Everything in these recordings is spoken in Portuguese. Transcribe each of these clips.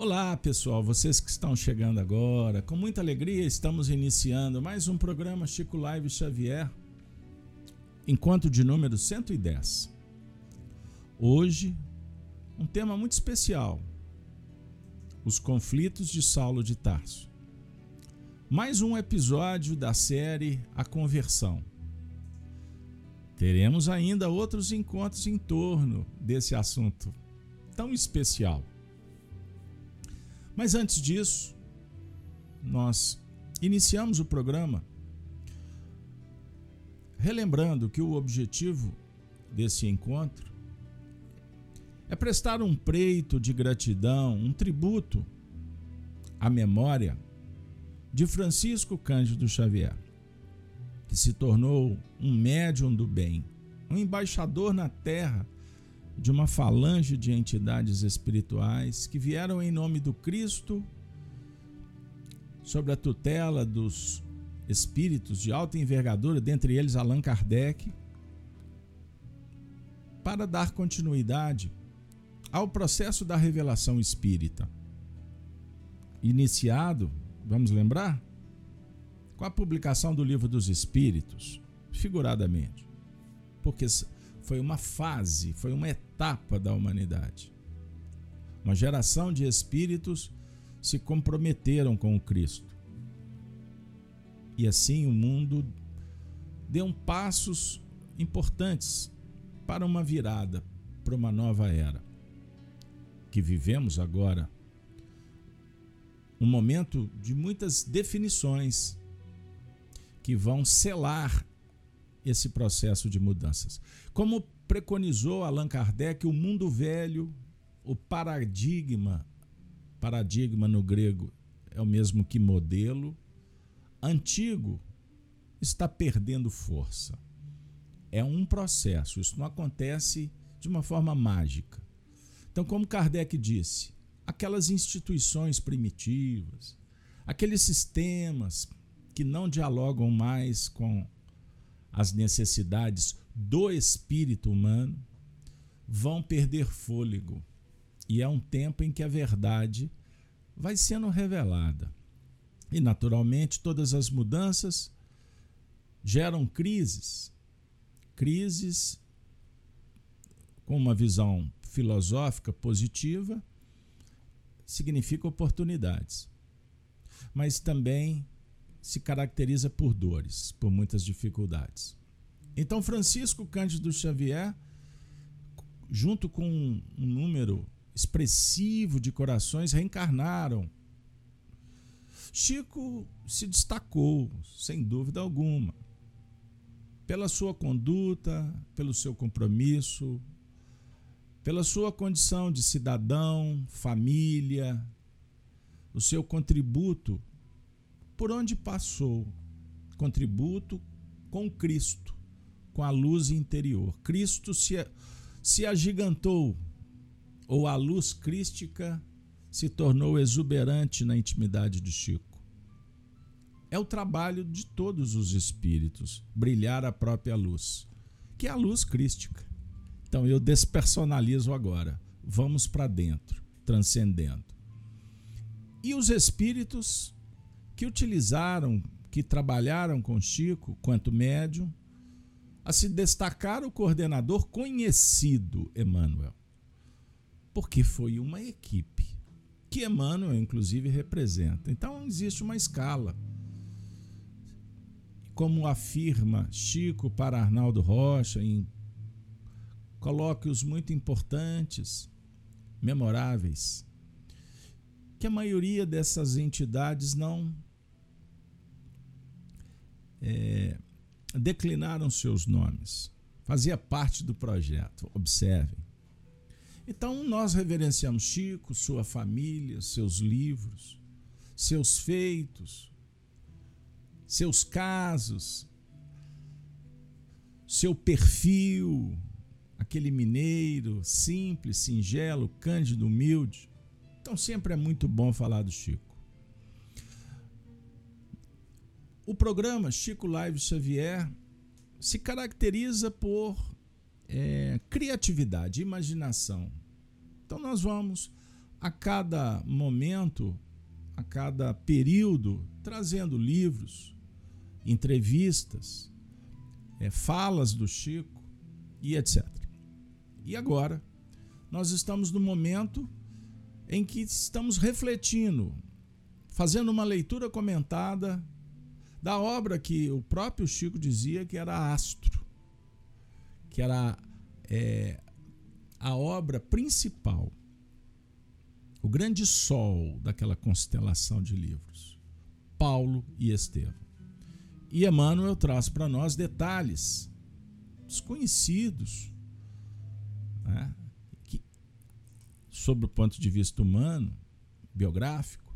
Olá, pessoal, vocês que estão chegando agora. Com muita alegria, estamos iniciando mais um programa Chico Live Xavier, encontro de número 110. Hoje, um tema muito especial: os conflitos de Saulo de Tarso. Mais um episódio da série A Conversão. Teremos ainda outros encontros em torno desse assunto tão especial. Mas antes disso, nós iniciamos o programa relembrando que o objetivo desse encontro é prestar um preito de gratidão, um tributo à memória de Francisco Cândido Xavier, que se tornou um médium do bem, um embaixador na terra de uma falange de entidades espirituais que vieram em nome do Cristo, sob a tutela dos espíritos de alta envergadura, dentre eles Allan Kardec, para dar continuidade ao processo da revelação espírita. Iniciado, vamos lembrar, com a publicação do Livro dos Espíritos, figuradamente. Porque foi uma fase, foi uma etapa da humanidade. Uma geração de espíritos se comprometeram com o Cristo. E assim o mundo deu passos importantes para uma virada, para uma nova era. Que vivemos agora. Um momento de muitas definições que vão selar esse processo de mudanças. Como preconizou Allan Kardec, o mundo velho, o paradigma, paradigma no grego é o mesmo que modelo, antigo está perdendo força. É um processo, isso não acontece de uma forma mágica. Então, como Kardec disse, aquelas instituições primitivas, aqueles sistemas que não dialogam mais com as necessidades do espírito humano, vão perder fôlego. E é um tempo em que a verdade vai sendo revelada. E, naturalmente, todas as mudanças geram crises. Crises com uma visão filosófica positiva significa oportunidades. Mas também se caracteriza por dores, por muitas dificuldades. Então, Francisco Cândido Xavier, junto com um número expressivo de corações, reencarnaram. Chico se destacou, sem dúvida alguma, pela sua conduta, pelo seu compromisso, pela sua condição de cidadão, família, o seu contributo por onde passou. Contributo com Cristo, com a luz interior. Cristo se, se agigantou, ou a luz crística se tornou exuberante na intimidade de Chico. É o trabalho de todos os espíritos brilhar a própria luz, que é a luz crística. Então eu despersonalizo agora. Vamos para dentro, transcendendo. E os espíritos que utilizaram, que trabalharam com Chico quanto médium, a se destacar o coordenador conhecido Emmanuel. Porque foi uma equipe que Emmanuel, inclusive, representa. Então, existe uma escala. Como afirma Chico para Arnaldo Rocha, em colóquios muito importantes, memoráveis, que a maioria dessas entidades não é, declinaram seus nomes. Fazia parte do projeto, observem. Então, nós reverenciamos Chico, sua família, seus livros, seus feitos, seus casos, seu perfil, aquele mineiro simples, singelo, cândido, humilde. Então, sempre é muito bom falar do Chico. O programa Chico Live Xavier se caracteriza por é, criatividade, imaginação. Então nós vamos a cada momento, a cada período, trazendo livros, entrevistas, é, falas do Chico e etc. E agora, nós estamos no momento em que estamos refletindo, fazendo uma leitura comentada da obra que o próprio Chico dizia que era astro, que era é, a obra principal, o grande sol daquela constelação de livros, Paulo e Estevão. E Emmanuel traz para nós detalhes desconhecidos né, que, sobre o ponto de vista humano, biográfico,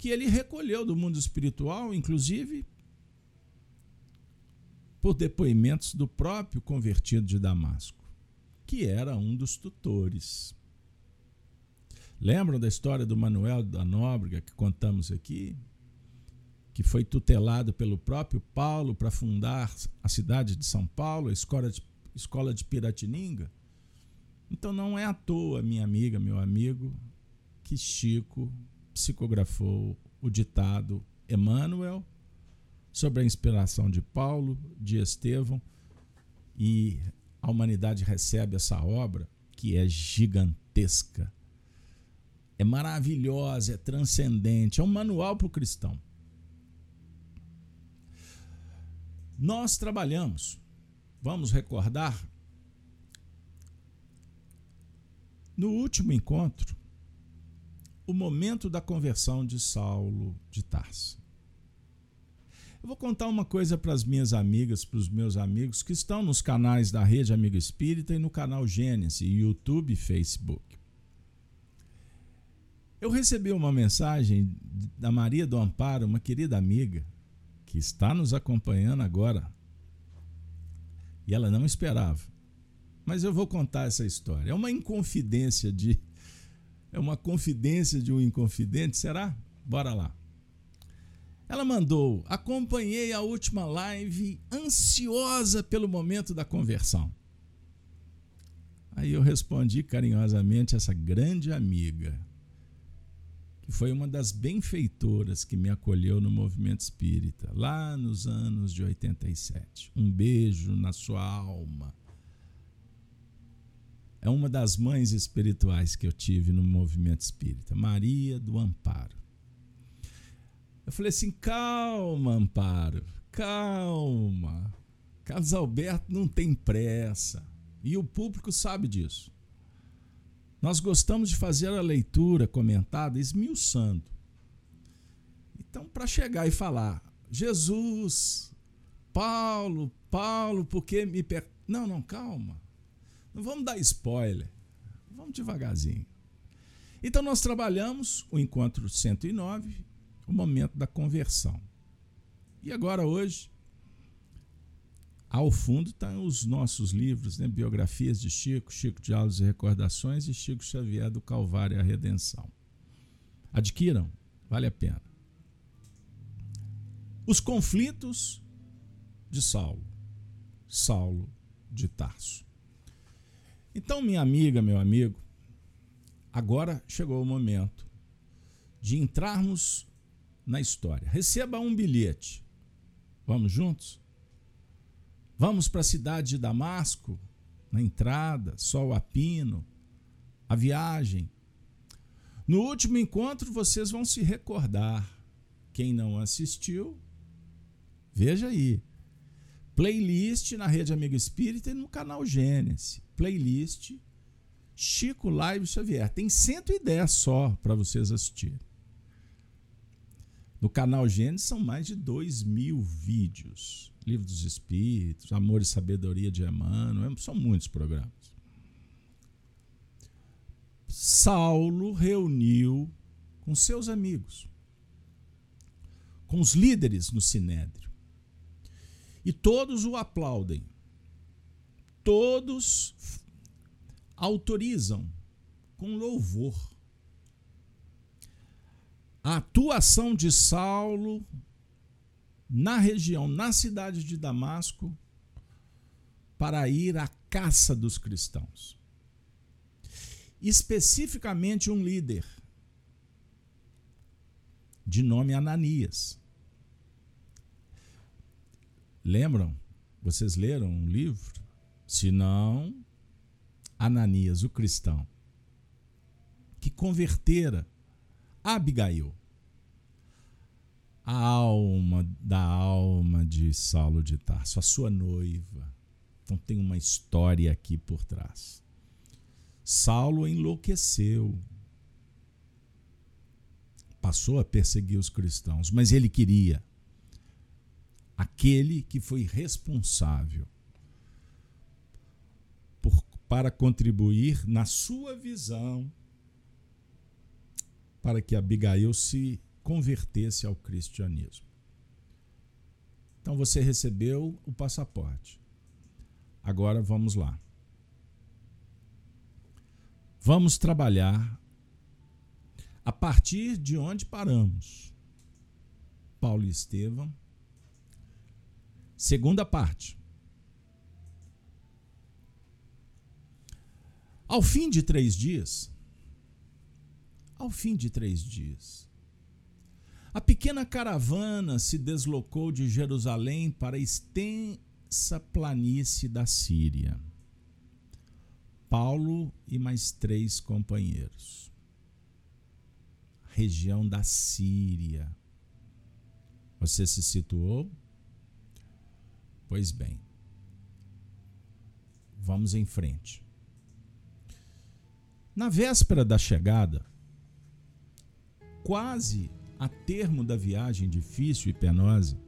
que ele recolheu do mundo espiritual, inclusive por depoimentos do próprio convertido de Damasco, que era um dos tutores. Lembram da história do Manuel da Nóbrega que contamos aqui? Que foi tutelado pelo próprio Paulo para fundar a cidade de São Paulo, a escola de, escola de Piratininga? Então não é à toa, minha amiga, meu amigo, que Chico psicografou o ditado Emmanuel sobre a inspiração de Paulo, de Estevão, e a humanidade recebe essa obra que é gigantesca, é maravilhosa, é transcendente, é um manual para o cristão. Nós trabalhamos, vamos recordar, no último encontro, o momento da conversão de Saulo de Tarso. Eu vou contar uma coisa para as minhas amigas, para os meus amigos que estão nos canais da Rede Amigo Espírita e no canal Gênesis, YouTube e Facebook. Eu recebi uma mensagem da Maria do Amparo, uma querida amiga, que está nos acompanhando agora. E ela não esperava. Mas eu vou contar essa história. É uma inconfidência de. É uma confidência de um inconfidente, será? Bora lá. Ela mandou: acompanhei a última live ansiosa pelo momento da conversão. Aí eu respondi carinhosamente essa grande amiga que foi uma das benfeitoras que me acolheu no movimento espírita, lá nos anos de 87. Um beijo na sua alma. É uma das mães espirituais que eu tive no movimento espírita, Maria do Amparo. Eu falei assim: calma, Amparo, calma. Carlos Alberto não tem pressa. E o público sabe disso. Nós gostamos de fazer a leitura comentada esmiuçando. Então, para chegar e falar, Jesus, Paulo, Paulo, porque me. Per... Não, não, calma. Não vamos dar spoiler. Vamos devagarzinho. Então, nós trabalhamos o encontro 109, o momento da conversão. E agora, hoje, ao fundo estão tá os nossos livros, né? biografias de Chico, Chico de Aulas e Recordações e Chico Xavier do Calvário e a Redenção. Adquiram, vale a pena. Os conflitos de Saulo, Saulo de Tarso. Então, minha amiga, meu amigo, agora chegou o momento de entrarmos na história. Receba um bilhete. Vamos juntos? Vamos para a cidade de Damasco, na entrada, sol a pino, a viagem. No último encontro, vocês vão se recordar. Quem não assistiu, veja aí. Playlist na Rede Amigo Espírita e no canal Gênesis. Playlist Chico Live Xavier. Tem 110 só para vocês assistirem. No canal Gênesis são mais de 2 mil vídeos. Livro dos Espíritos, Amor e Sabedoria de Emmanuel, são muitos programas. Saulo reuniu com seus amigos, com os líderes no Sinédrio. E todos o aplaudem. Todos autorizam com louvor a atuação de Saulo na região, na cidade de Damasco, para ir à caça dos cristãos. especificamente um líder de nome Ananias. Lembram? Vocês leram um livro? Se não, Ananias, o cristão, que convertera Abigail, a alma da alma de Saulo de Tarso, a sua noiva. Então tem uma história aqui por trás. Saulo enlouqueceu. Passou a perseguir os cristãos, mas ele queria aquele que foi responsável por, para contribuir na sua visão para que Abigail se convertesse ao cristianismo. Então você recebeu o passaporte. Agora vamos lá. Vamos trabalhar a partir de onde paramos. Paulo e Estevão. Segunda parte. Ao fim de três dias, ao fim de três dias, a pequena caravana se deslocou de Jerusalém para a extensa planície da Síria. Paulo e mais três companheiros. Região da Síria. Você se situou? Pois bem, vamos em frente. Na véspera da chegada, quase a termo da viagem difícil e penosa,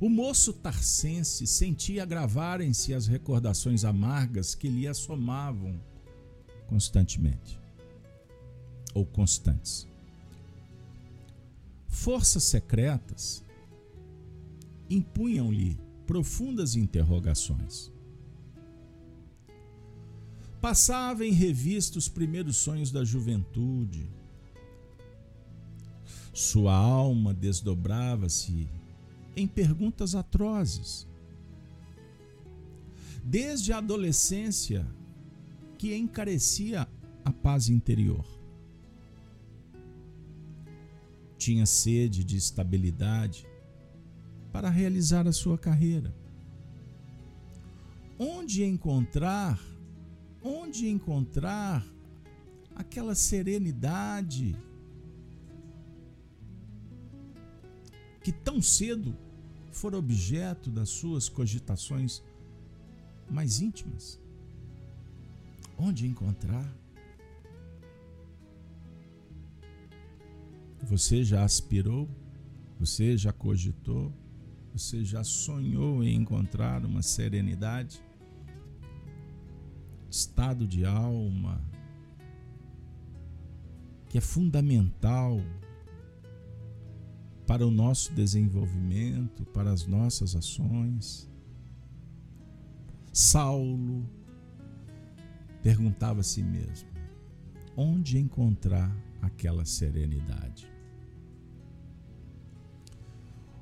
o moço tarcense sentia agravarem-se as recordações amargas que lhe assomavam constantemente ou constantes. Forças secretas impunham-lhe profundas interrogações. Passava em revista os primeiros sonhos da juventude. Sua alma desdobrava-se em perguntas atrozes. Desde a adolescência, que encarecia a paz interior. Tinha sede de estabilidade para realizar a sua carreira. Onde encontrar, onde encontrar aquela serenidade que tão cedo for objeto das suas cogitações mais íntimas? Onde encontrar? Você já aspirou? Você já cogitou? Você já sonhou em encontrar uma serenidade? Estado de alma que é fundamental para o nosso desenvolvimento, para as nossas ações. Saulo perguntava a si mesmo: onde encontrar aquela serenidade?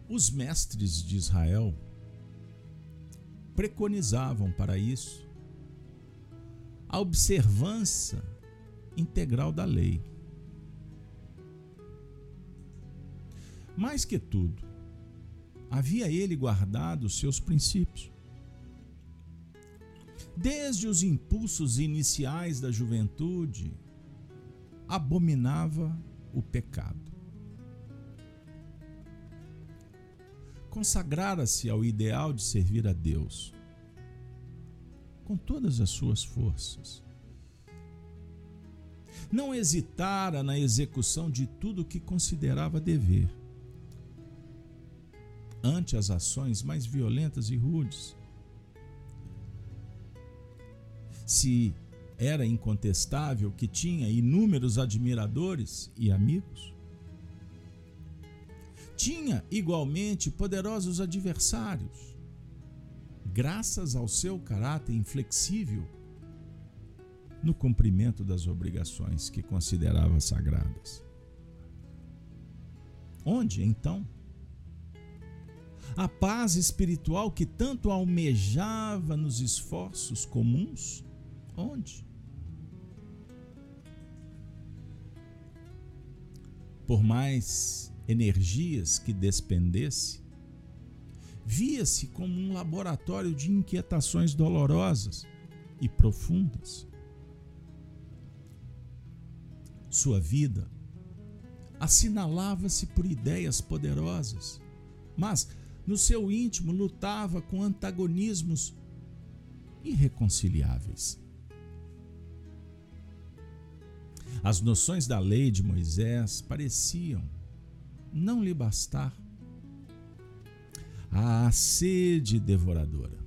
Os mestres de Israel preconizavam para isso a observância integral da lei. Mais que tudo, havia ele guardado seus princípios. Desde os impulsos iniciais da juventude, abominava o pecado. Consagrara-se ao ideal de servir a Deus com todas as suas forças. Não hesitara na execução de tudo o que considerava dever ante as ações mais violentas e rudes. Se era incontestável que tinha inúmeros admiradores e amigos, tinha igualmente poderosos adversários, graças ao seu caráter inflexível no cumprimento das obrigações que considerava sagradas. Onde, então, a paz espiritual que tanto almejava nos esforços comuns? Onde? Por mais energias que despendesse, via-se como um laboratório de inquietações dolorosas e profundas. Sua vida assinalava-se por ideias poderosas, mas no seu íntimo lutava com antagonismos irreconciliáveis. As noções da lei de Moisés pareciam não lhe bastar. A sede devoradora.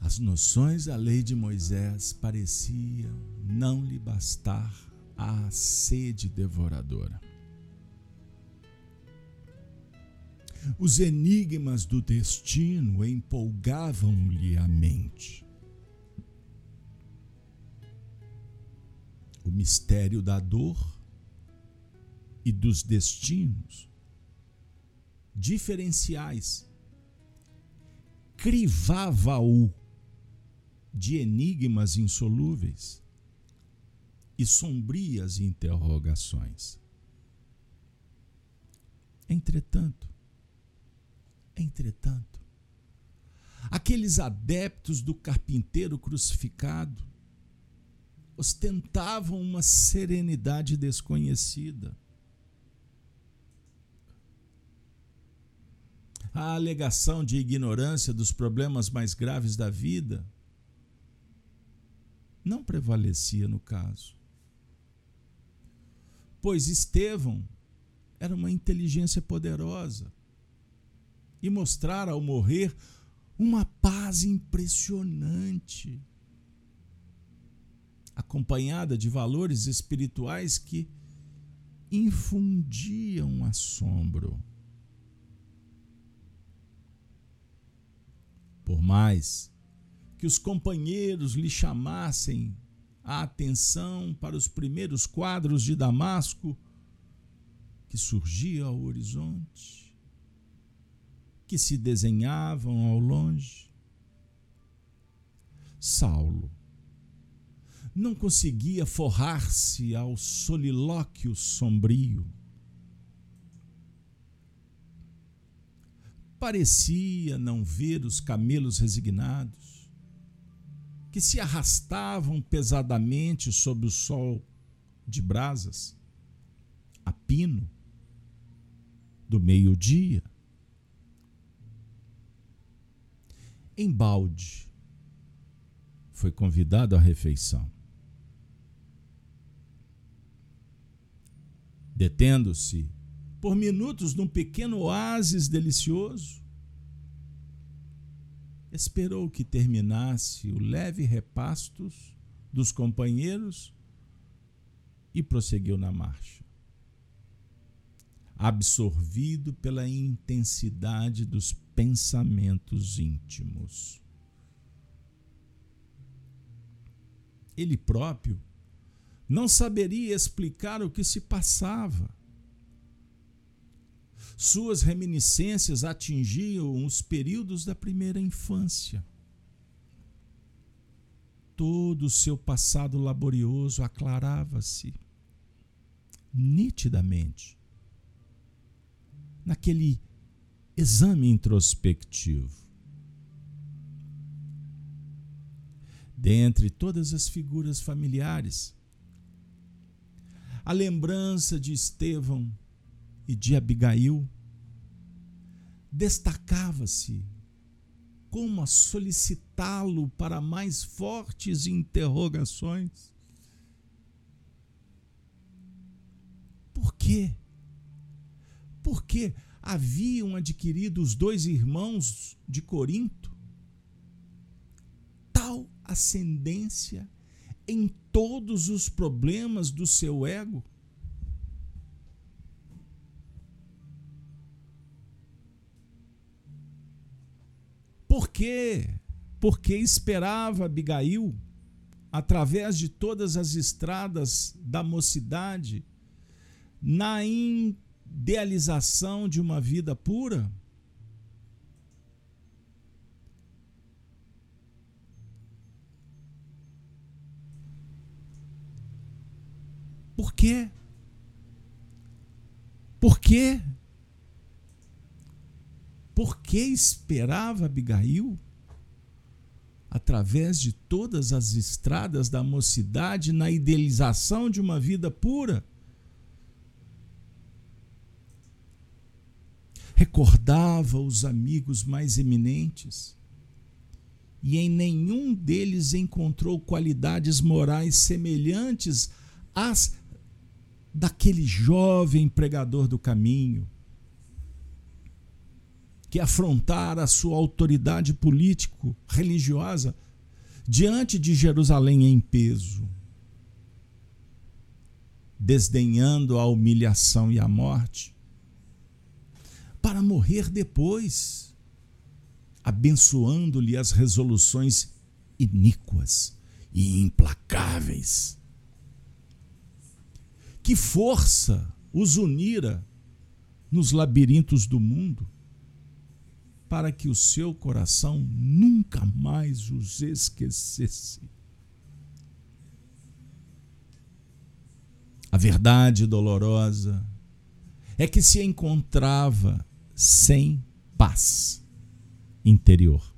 As noções da lei de Moisés pareciam não lhe bastar a sede devoradora. Os enigmas do destino empolgavam-lhe a mente. O mistério da dor e dos destinos diferenciais crivava-o de enigmas insolúveis e sombrias interrogações. Entretanto, entretanto, aqueles adeptos do carpinteiro crucificado ostentavam uma serenidade desconhecida. A alegação de ignorância dos problemas mais graves da vida não prevalecia no caso. Pois Estevão era uma inteligência poderosa e mostrara ao morrer uma paz impressionante, acompanhada de valores espirituais que infundiam assombro. Por mais que os companheiros lhe chamassem a atenção para os primeiros quadros de Damasco que surgiam ao horizonte, que se desenhavam ao longe. Saulo não conseguia forrar-se ao solilóquio sombrio. Parecia não ver os camelos resignados que se arrastavam pesadamente sob o sol de brasas, a pino, do meio-dia. Embalde foi convidado à refeição. Detendo-se por minutos num pequeno oásis delicioso, esperou que terminasse o leve repastos dos companheiros e prosseguiu na marcha. Absorvido pela intensidade dos pensamentos íntimos. Ele próprio não saberia explicar o que se passava suas reminiscências atingiam os períodos da primeira infância. Todo o seu passado laborioso aclarava-se nitidamente naquele exame introspectivo. Dentre todas as figuras familiares, a lembrança de Estevão e de Abigail, destacava-se como a solicitá-lo para mais fortes interrogações. Por quê? Porque haviam adquirido os dois irmãos de Corinto tal ascendência em todos os problemas do seu ego Por quê? porque esperava Abigail, através de todas as estradas da mocidade, na idealização de uma vida pura? Por quê? Por quê? Por que esperava Abigail? Através de todas as estradas da mocidade na idealização de uma vida pura. Recordava os amigos mais eminentes e em nenhum deles encontrou qualidades morais semelhantes às daquele jovem pregador do caminho que afrontara a sua autoridade político-religiosa diante de Jerusalém em peso, desdenhando a humilhação e a morte, para morrer depois, abençoando-lhe as resoluções iníquas e implacáveis que força os unira nos labirintos do mundo, para que o seu coração nunca mais os esquecesse. A verdade dolorosa é que se encontrava sem paz interior.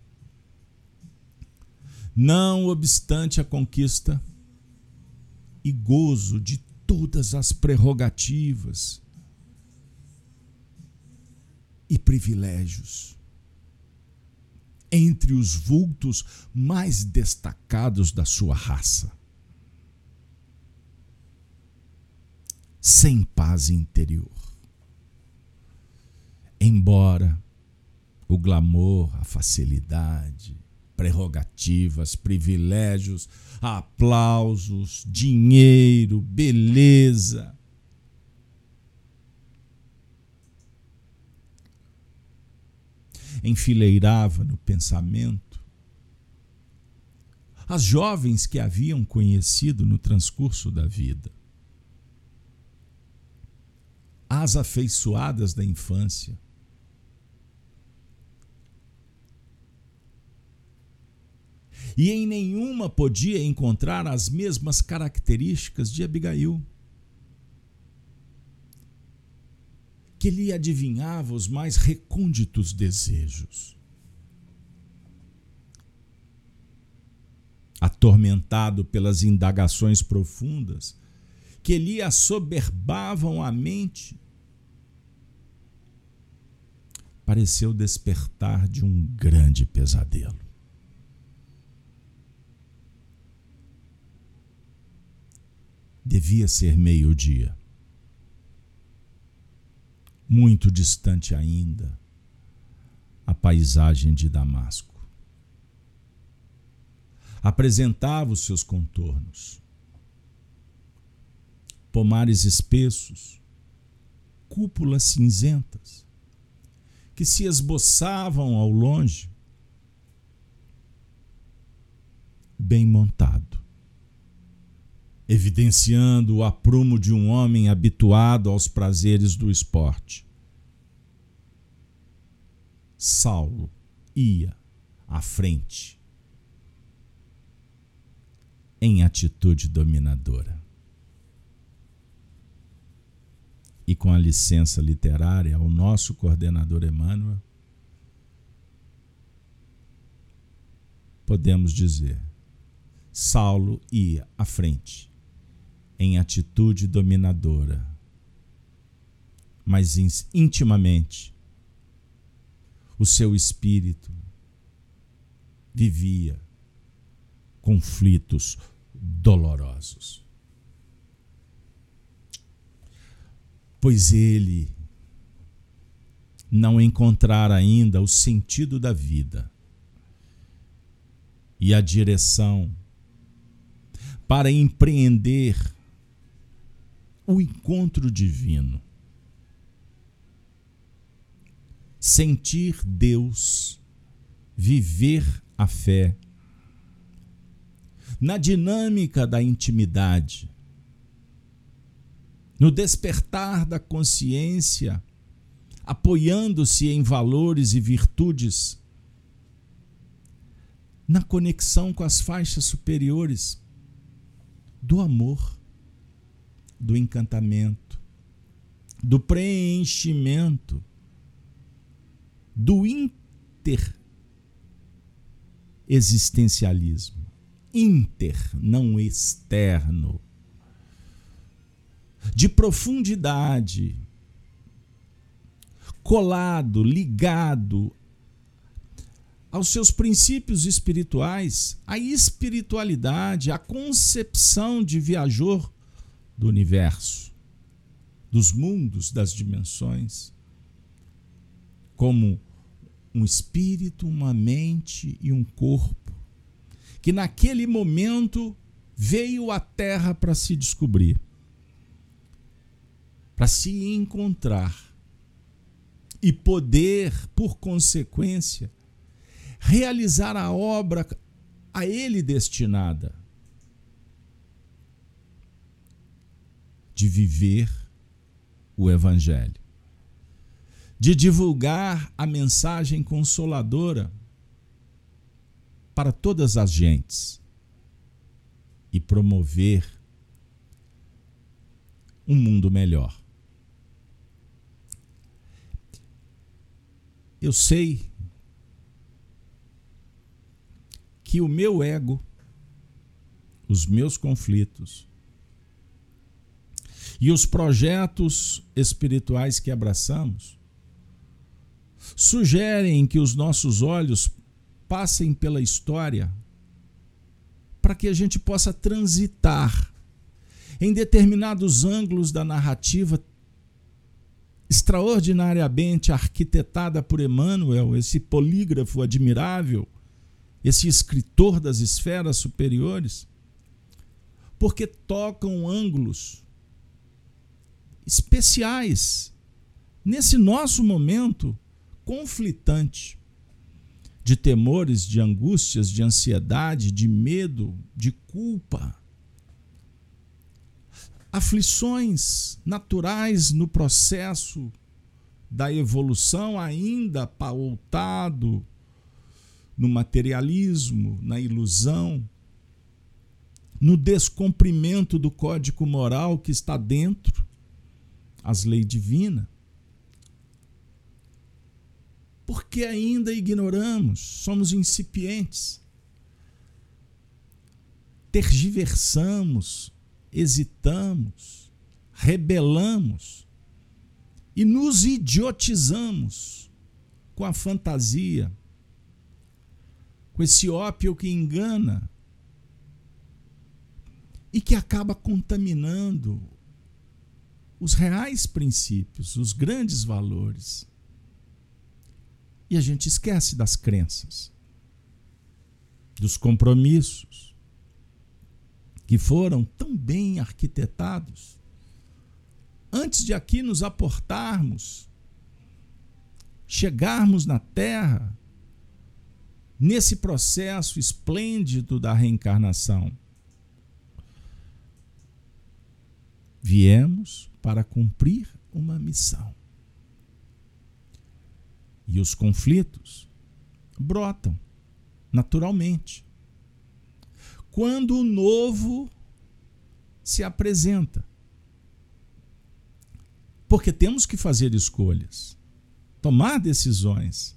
Não obstante a conquista e gozo de todas as prerrogativas e privilégios. Entre os vultos mais destacados da sua raça. Sem paz interior. Embora o glamour, a facilidade, prerrogativas, privilégios, aplausos, dinheiro, beleza. Enfileirava no pensamento as jovens que haviam conhecido no transcurso da vida, as afeiçoadas da infância, e em nenhuma podia encontrar as mesmas características de Abigail. Que lhe adivinhava os mais recônditos desejos. Atormentado pelas indagações profundas que lhe assoberbavam a mente, pareceu despertar de um grande pesadelo. Devia ser meio-dia. Muito distante ainda, a paisagem de Damasco. Apresentava os seus contornos. Pomares espessos, cúpulas cinzentas, que se esboçavam ao longe, bem montado evidenciando o aprumo de um homem habituado aos prazeres do esporte. Saulo ia à frente, em atitude dominadora. E com a licença literária ao nosso coordenador Emmanuel, podemos dizer: Saulo ia à frente em atitude dominadora, mas intimamente o seu espírito vivia conflitos dolorosos. Pois ele não encontrara ainda o sentido da vida e a direção para empreender o encontro divino. Sentir Deus, viver a fé, na dinâmica da intimidade, no despertar da consciência, apoiando-se em valores e virtudes, na conexão com as faixas superiores do amor, do encantamento, do preenchimento, do interexistencialismo. Inter, não externo de profundidade, colado, ligado aos seus princípios espirituais, à espiritualidade, à concepção de viajor do universo, dos mundos, das dimensões, como um espírito, uma mente e um corpo, que naquele momento veio à Terra para se descobrir para se encontrar e poder, por consequência, realizar a obra a ele destinada de viver o Evangelho, de divulgar a mensagem consoladora para todas as gentes e promover um mundo melhor. Eu sei que o meu ego, os meus conflitos e os projetos espirituais que abraçamos sugerem que os nossos olhos passem pela história para que a gente possa transitar em determinados ângulos da narrativa extraordinariamente arquitetada por Emmanuel, esse polígrafo admirável, esse escritor das esferas superiores, porque tocam ângulos especiais nesse nosso momento conflitante de temores, de angústias, de ansiedade, de medo, de culpa. Aflições naturais no processo da evolução, ainda pautado no materialismo, na ilusão, no descumprimento do código moral que está dentro, as leis divinas. Porque ainda ignoramos, somos incipientes, tergiversamos hesitamos, rebelamos e nos idiotizamos com a fantasia, com esse ópio que engana e que acaba contaminando os reais princípios, os grandes valores. E a gente esquece das crenças, dos compromissos, que foram tão bem arquitetados, antes de aqui nos aportarmos, chegarmos na Terra, nesse processo esplêndido da reencarnação. Viemos para cumprir uma missão. E os conflitos brotam naturalmente quando o novo se apresenta. Porque temos que fazer escolhas, tomar decisões.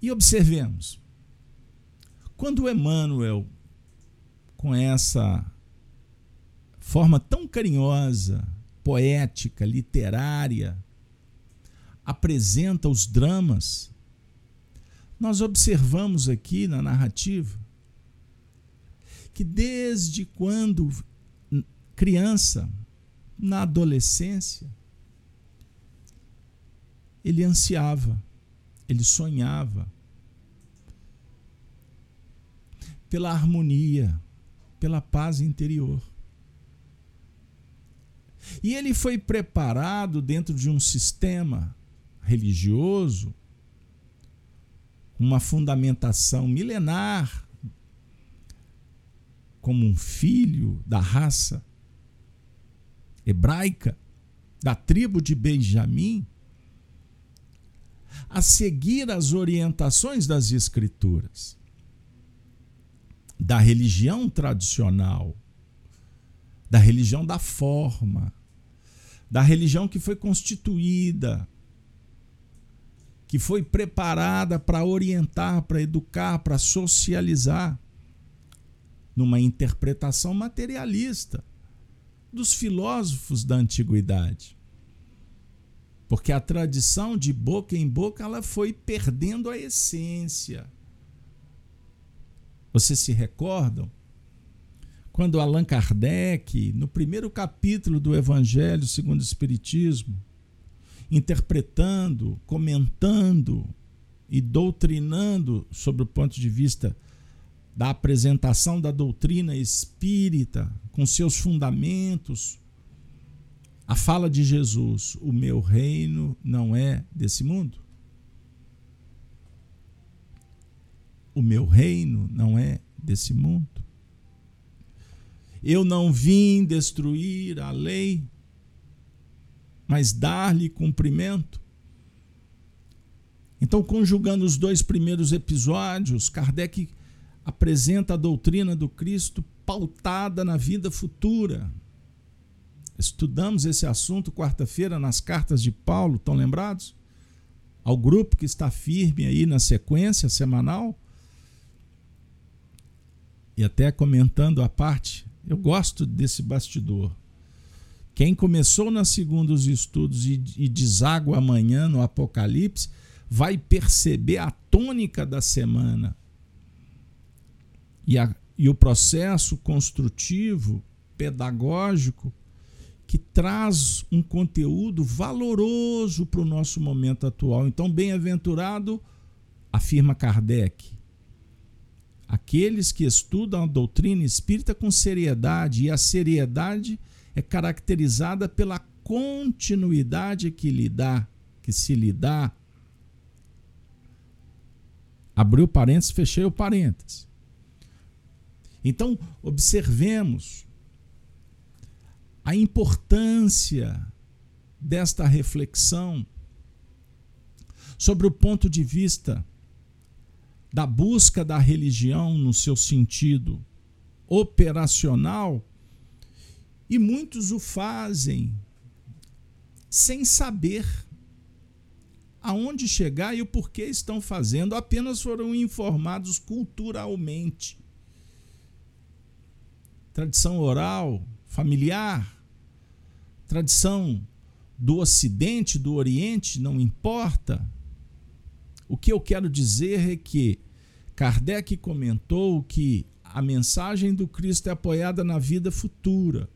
E observemos, quando Emmanuel, com essa forma tão carinhosa, poética, literária, apresenta os dramas, nós observamos aqui na narrativa que desde quando criança, na adolescência, ele ansiava, ele sonhava pela harmonia, pela paz interior. E ele foi preparado dentro de um sistema religioso uma fundamentação milenar como um filho da raça hebraica, da tribo de Benjamim, a seguir as orientações das Escrituras, da religião tradicional, da religião da forma, da religião que foi constituída, que foi preparada para orientar, para educar, para socializar, numa interpretação materialista dos filósofos da antiguidade. Porque a tradição de boca em boca ela foi perdendo a essência. Vocês se recordam? Quando Allan Kardec, no primeiro capítulo do Evangelho segundo o Espiritismo, interpretando, comentando e doutrinando sobre o ponto de vista da apresentação da doutrina espírita, com seus fundamentos, a fala de Jesus: O meu reino não é desse mundo. O meu reino não é desse mundo. Eu não vim destruir a lei, mas dar-lhe cumprimento. Então, conjugando os dois primeiros episódios, Kardec apresenta a doutrina do Cristo pautada na vida futura. Estudamos esse assunto quarta-feira nas cartas de Paulo, estão lembrados? Ao grupo que está firme aí na sequência semanal. E até comentando a parte, eu gosto desse bastidor. Quem começou na segunda os estudos e, e deságua amanhã no Apocalipse, vai perceber a tônica da semana e, a, e o processo construtivo, pedagógico, que traz um conteúdo valoroso para o nosso momento atual. Então, bem-aventurado, afirma Kardec, aqueles que estudam a doutrina espírita com seriedade, e a seriedade é caracterizada pela continuidade que lhe dá, que se lhe dá. Abriu parênteses, fechei o parênteses. Então, observemos a importância desta reflexão sobre o ponto de vista da busca da religião no seu sentido operacional, e muitos o fazem sem saber aonde chegar e o porquê estão fazendo, apenas foram informados culturalmente tradição oral, familiar, tradição do Ocidente, do Oriente, não importa. O que eu quero dizer é que Kardec comentou que a mensagem do Cristo é apoiada na vida futura,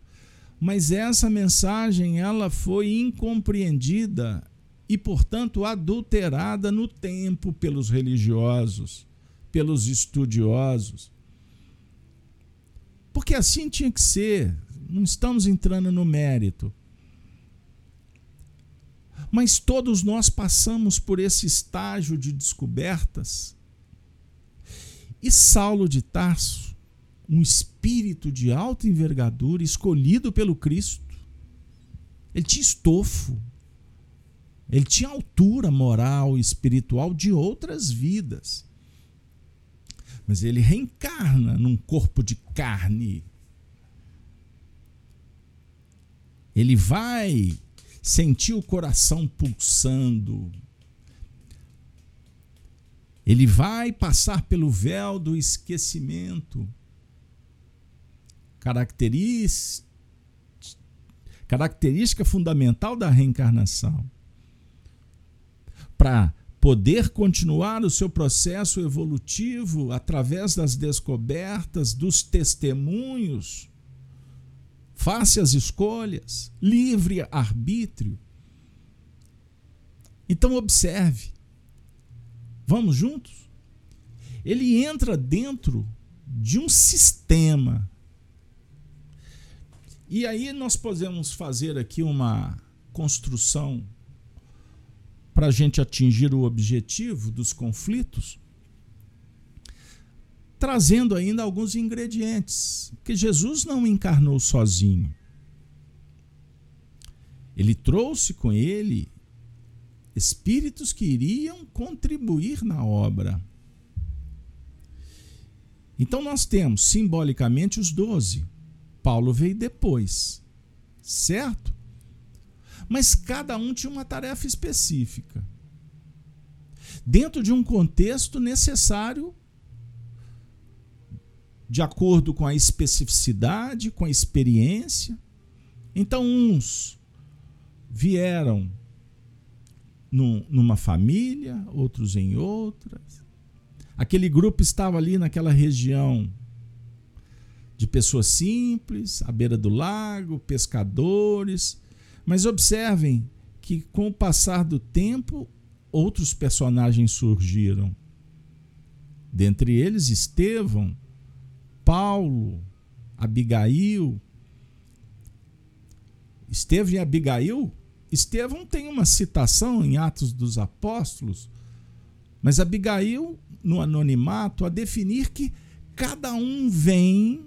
mas essa mensagem ela foi incompreendida e, portanto, adulterada no tempo pelos religiosos, pelos estudiosos. Porque assim tinha que ser. Não estamos entrando no mérito. Mas todos nós passamos por esse estágio de descobertas. E Saulo de Tarso, um espírito de alta envergadura, escolhido pelo Cristo, ele tinha estofo, ele tinha altura moral e espiritual de outras vidas mas ele reencarna num corpo de carne. Ele vai sentir o coração pulsando. Ele vai passar pelo véu do esquecimento. Característica, característica fundamental da reencarnação. Para poder continuar o seu processo evolutivo através das descobertas, dos testemunhos, face às escolhas, livre arbítrio. Então, observe. Vamos juntos? Ele entra dentro de um sistema. E aí nós podemos fazer aqui uma construção para a gente atingir o objetivo dos conflitos, trazendo ainda alguns ingredientes, porque Jesus não encarnou sozinho. Ele trouxe com ele espíritos que iriam contribuir na obra. Então nós temos simbolicamente os doze. Paulo veio depois, certo? Mas cada um tinha uma tarefa específica. Dentro de um contexto necessário, de acordo com a especificidade, com a experiência. Então, uns vieram num, numa família, outros em outras. Aquele grupo estava ali naquela região de pessoas simples, à beira do lago, pescadores. Mas observem que, com o passar do tempo, outros personagens surgiram. Dentre eles, Estevão, Paulo, Abigail. Estevão e Abigail. Estevão tem uma citação em Atos dos Apóstolos, mas Abigail, no anonimato, a definir que cada um vem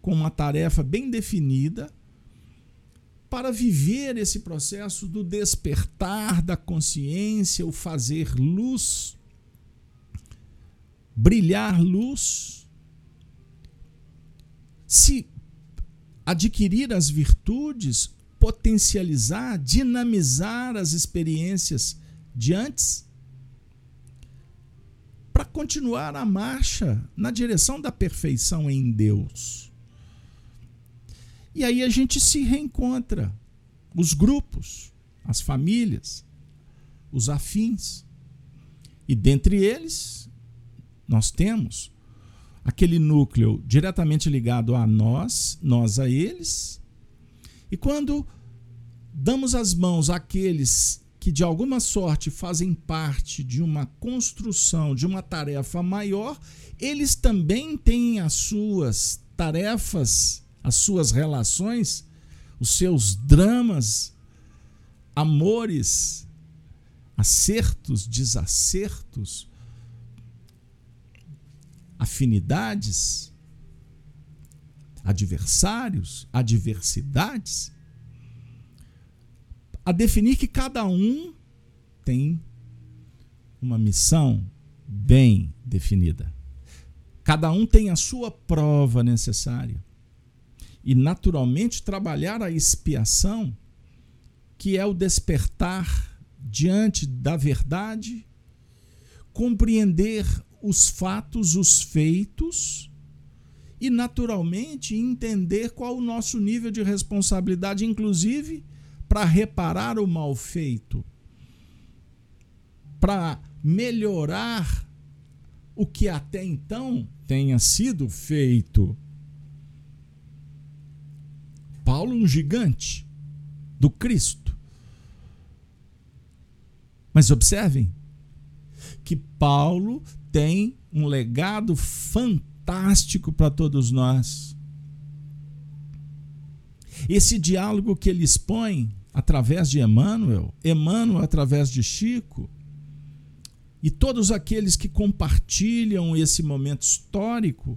com uma tarefa bem definida para viver esse processo do despertar da consciência, o fazer luz, brilhar luz. Se adquirir as virtudes, potencializar, dinamizar as experiências de antes, para continuar a marcha na direção da perfeição em Deus. E aí a gente se reencontra, os grupos, as famílias, os afins. E dentre eles, nós temos aquele núcleo diretamente ligado a nós, nós a eles. E quando damos as mãos àqueles que de alguma sorte fazem parte de uma construção, de uma tarefa maior, eles também têm as suas tarefas as suas relações, os seus dramas, amores, acertos, desacertos, afinidades, adversários, adversidades, a definir que cada um tem uma missão bem definida. Cada um tem a sua prova necessária e naturalmente trabalhar a expiação, que é o despertar diante da verdade, compreender os fatos, os feitos e naturalmente entender qual o nosso nível de responsabilidade, inclusive para reparar o mal feito, para melhorar o que até então tenha sido feito. Paulo um gigante do Cristo. Mas observem que Paulo tem um legado fantástico para todos nós. Esse diálogo que ele expõe através de Emmanuel, Emmanuel através de Chico, e todos aqueles que compartilham esse momento histórico,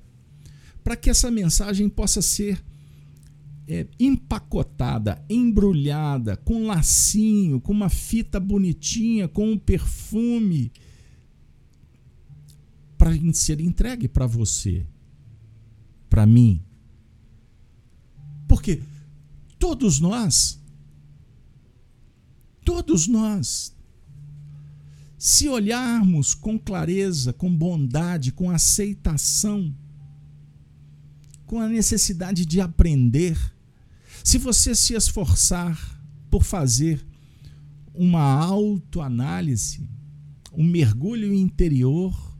para que essa mensagem possa ser é, empacotada, embrulhada, com lacinho, com uma fita bonitinha, com um perfume, para ser entregue para você, para mim. Porque todos nós, todos nós, se olharmos com clareza, com bondade, com aceitação, com a necessidade de aprender, se você se esforçar por fazer uma autoanálise, um mergulho interior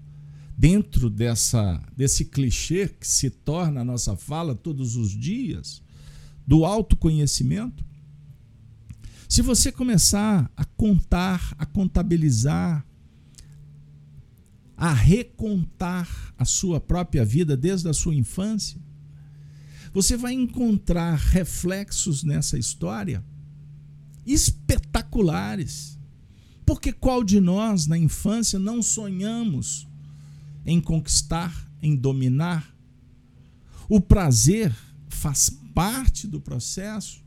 dentro dessa desse clichê que se torna a nossa fala todos os dias do autoconhecimento, se você começar a contar, a contabilizar, a recontar a sua própria vida desde a sua infância, você vai encontrar reflexos nessa história espetaculares. Porque qual de nós na infância não sonhamos em conquistar, em dominar. O prazer faz parte do processo.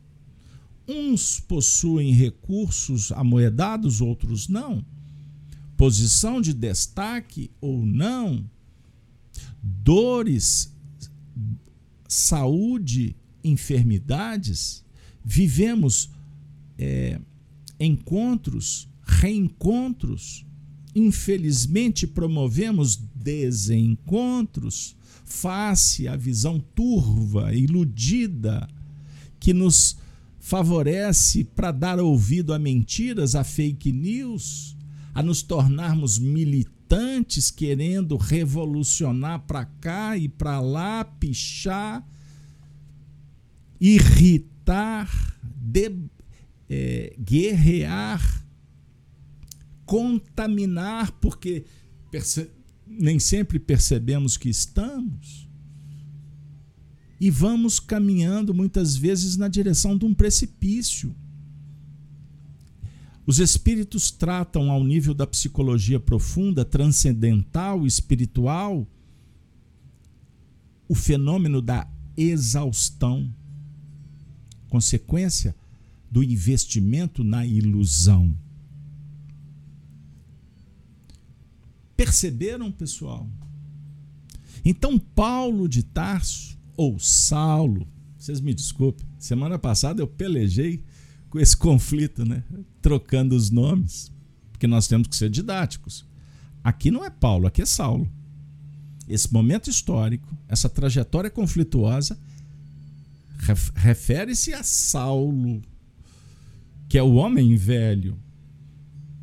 Uns possuem recursos amoedados, outros não. Posição de destaque ou não. Dores, saúde, enfermidades. Vivemos é, encontros, reencontros. Infelizmente, promovemos desencontros face à visão turva, iludida, que nos favorece para dar ouvido a mentiras, a fake news, a nos tornarmos militantes querendo revolucionar para cá e para lá, pichar, irritar, de, é, guerrear, contaminar, porque nem sempre percebemos que estamos e vamos caminhando muitas vezes na direção de um precipício. Os espíritos tratam ao nível da psicologia profunda, transcendental, espiritual, o fenômeno da exaustão, consequência do investimento na ilusão. Perceberam, pessoal? Então, Paulo de Tarso ou Saulo. Vocês me desculpem, semana passada eu pelejei com esse conflito, né? Trocando os nomes, porque nós temos que ser didáticos. Aqui não é Paulo, aqui é Saulo. Esse momento histórico, essa trajetória conflituosa, refere-se a Saulo, que é o homem velho.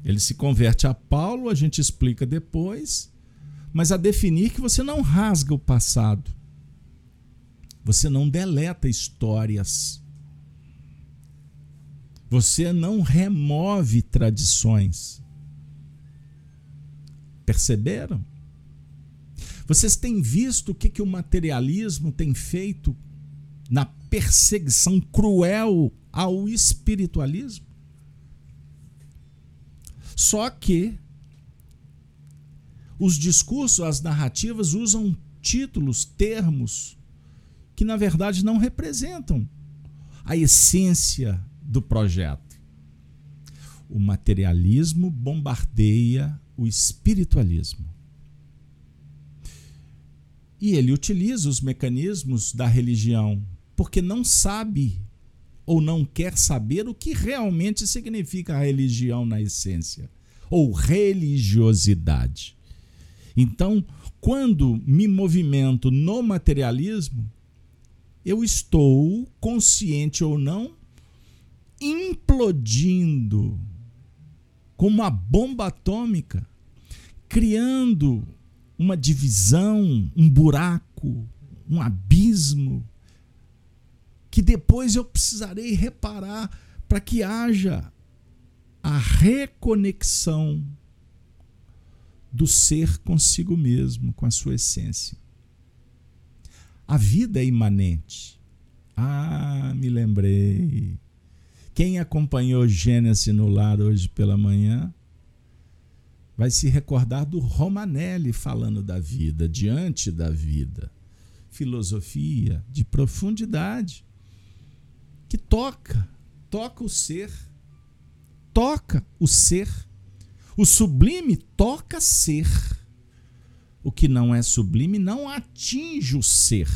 Ele se converte a Paulo, a gente explica depois, mas a definir que você não rasga o passado você não deleta histórias. Você não remove tradições. Perceberam? Vocês têm visto o que, que o materialismo tem feito na perseguição cruel ao espiritualismo? Só que os discursos, as narrativas usam títulos, termos que na verdade não representam a essência do projeto. O materialismo bombardeia o espiritualismo. E ele utiliza os mecanismos da religião porque não sabe ou não quer saber o que realmente significa a religião na essência ou religiosidade. Então, quando me movimento no materialismo, eu estou, consciente ou não, implodindo como uma bomba atômica, criando uma divisão, um buraco, um abismo, que depois eu precisarei reparar para que haja a reconexão do ser consigo mesmo, com a sua essência. A vida é imanente. Ah, me lembrei. Quem acompanhou Gênesis no lar hoje pela manhã vai se recordar do Romanelli falando da vida, diante da vida. Filosofia de profundidade que toca, toca o ser, toca o ser. O sublime toca ser. O que não é sublime não atinge o ser.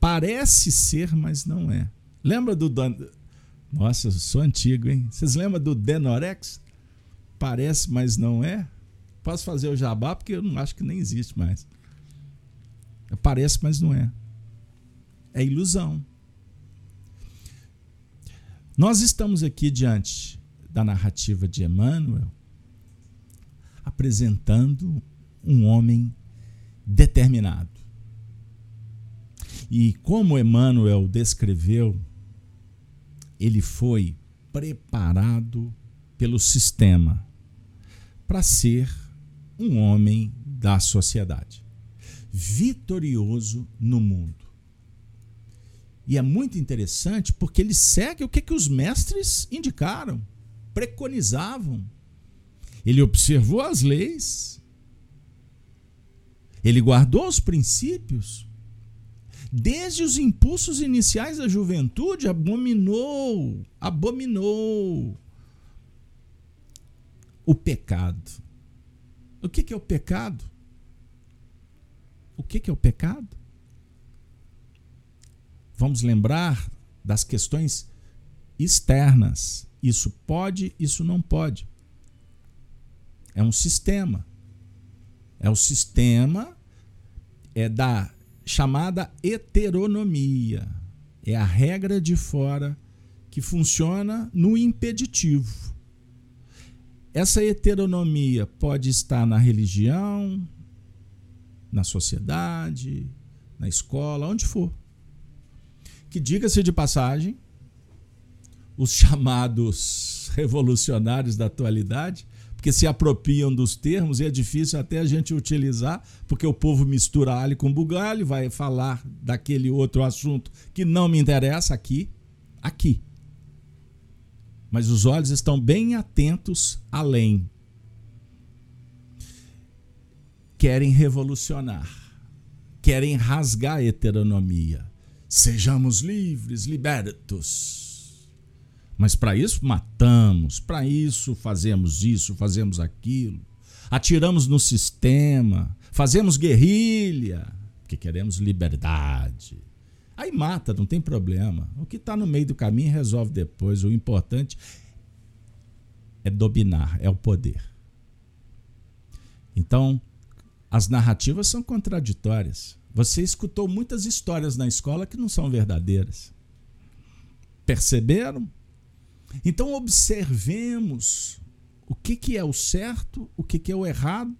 Parece ser, mas não é. Lembra do. Nossa, eu sou antigo, hein? Vocês lembram do Denorex? Parece, mas não é? Posso fazer o jabá porque eu não acho que nem existe mais. Parece, mas não é. É ilusão. Nós estamos aqui diante da narrativa de Emmanuel apresentando um homem determinado. E como Emmanuel descreveu, ele foi preparado pelo sistema para ser um homem da sociedade, vitorioso no mundo. E é muito interessante porque ele segue o que, que os mestres indicaram, preconizavam ele observou as leis Ele guardou os princípios. Desde os impulsos iniciais da juventude, abominou, abominou o pecado. O que é o pecado? O que é o pecado? Vamos lembrar das questões externas. Isso pode, isso não pode. É um sistema. É o sistema é da chamada heteronomia. É a regra de fora que funciona no impeditivo. Essa heteronomia pode estar na religião, na sociedade, na escola, onde for. Que diga-se de passagem, os chamados revolucionários da atualidade, porque se apropriam dos termos e é difícil até a gente utilizar, porque o povo mistura alho com bugalho, vai falar daquele outro assunto que não me interessa aqui, aqui. Mas os olhos estão bem atentos além. Querem revolucionar, querem rasgar a heteronomia. Sejamos livres, libertos mas para isso matamos, para isso fazemos isso, fazemos aquilo, atiramos no sistema, fazemos guerrilha, porque queremos liberdade. Aí mata, não tem problema. O que está no meio do caminho resolve depois. O importante é dominar, é o poder. Então, as narrativas são contraditórias. Você escutou muitas histórias na escola que não são verdadeiras. Perceberam? Então observemos o que, que é o certo, o que, que é o errado,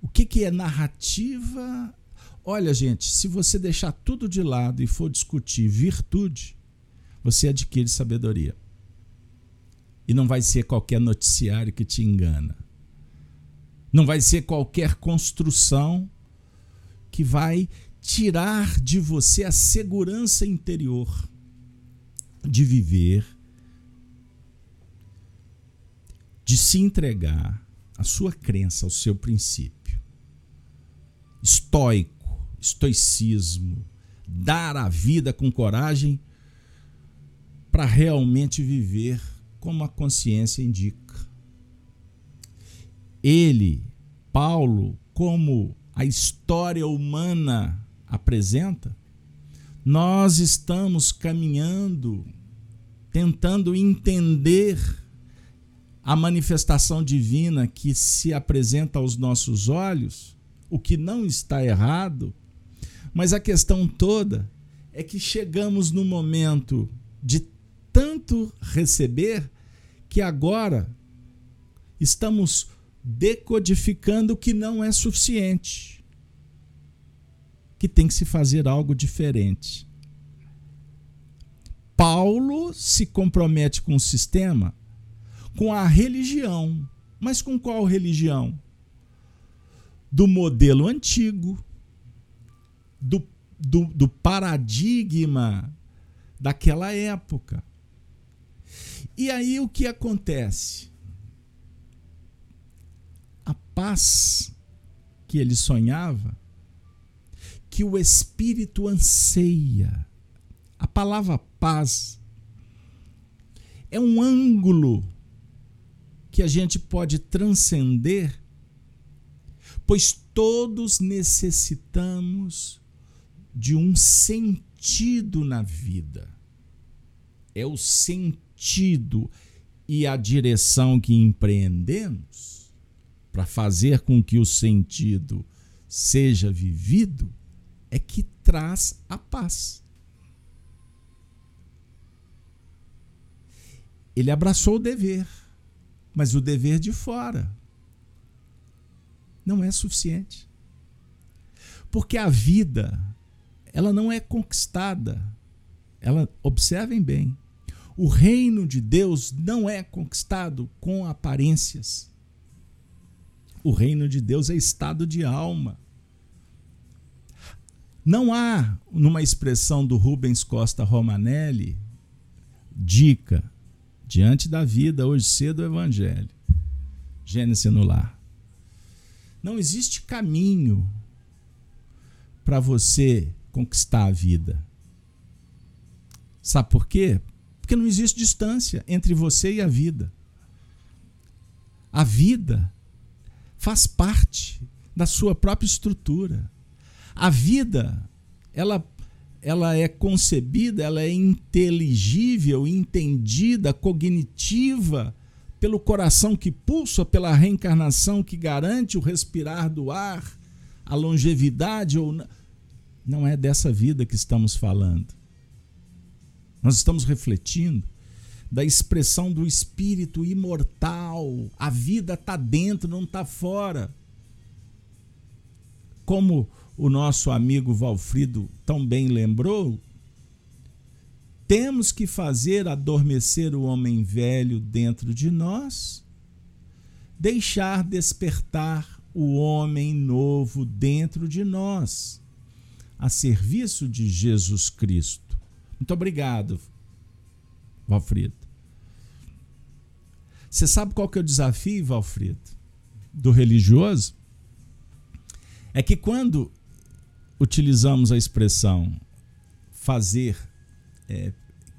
o que, que é narrativa. Olha, gente, se você deixar tudo de lado e for discutir virtude, você adquire sabedoria. E não vai ser qualquer noticiário que te engana. Não vai ser qualquer construção que vai tirar de você a segurança interior de viver de se entregar à sua crença, ao seu princípio. Estoico, estoicismo, dar a vida com coragem para realmente viver como a consciência indica. Ele, Paulo, como a história humana apresenta, nós estamos caminhando, tentando entender a manifestação divina que se apresenta aos nossos olhos, o que não está errado, mas a questão toda é que chegamos no momento de tanto receber que agora estamos decodificando que não é suficiente. Que tem que se fazer algo diferente. Paulo se compromete com o sistema com a religião. Mas com qual religião? Do modelo antigo, do, do, do paradigma daquela época. E aí o que acontece? Paz que ele sonhava, que o espírito anseia. A palavra paz é um ângulo que a gente pode transcender, pois todos necessitamos de um sentido na vida. É o sentido e a direção que empreendemos para fazer com que o sentido seja vivido é que traz a paz. Ele abraçou o dever mas o dever de fora não é suficiente. Porque a vida, ela não é conquistada. Ela, observem bem, o reino de Deus não é conquistado com aparências. O reino de Deus é estado de alma. Não há, numa expressão do Rubens Costa Romanelli, dica diante da vida, hoje cedo, o Evangelho. Gênesis no lar. Não existe caminho para você conquistar a vida. Sabe por quê? Porque não existe distância entre você e a vida. A vida faz parte da sua própria estrutura. A vida, ela ela é concebida, ela é inteligível, entendida, cognitiva pelo coração que pulsa, pela reencarnação que garante o respirar do ar, a longevidade ou não é dessa vida que estamos falando. Nós estamos refletindo da expressão do espírito imortal. A vida está dentro, não está fora. Como o nosso amigo Valfrido tão bem lembrou, temos que fazer adormecer o homem velho dentro de nós, deixar despertar o homem novo dentro de nós, a serviço de Jesus Cristo. Muito obrigado, Valfrido. Você sabe qual que é o desafio, Valfrido, do religioso? É que quando utilizamos a expressão fazer é,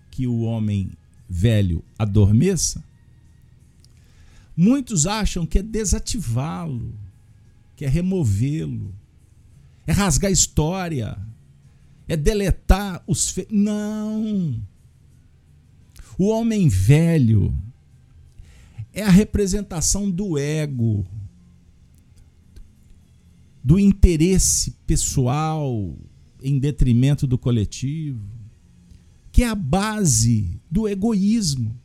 que o homem velho adormeça, muitos acham que é desativá-lo, que é removê-lo, é rasgar a história, é deletar os. Fe... Não! O homem velho é a representação do ego, do interesse pessoal em detrimento do coletivo, que é a base do egoísmo.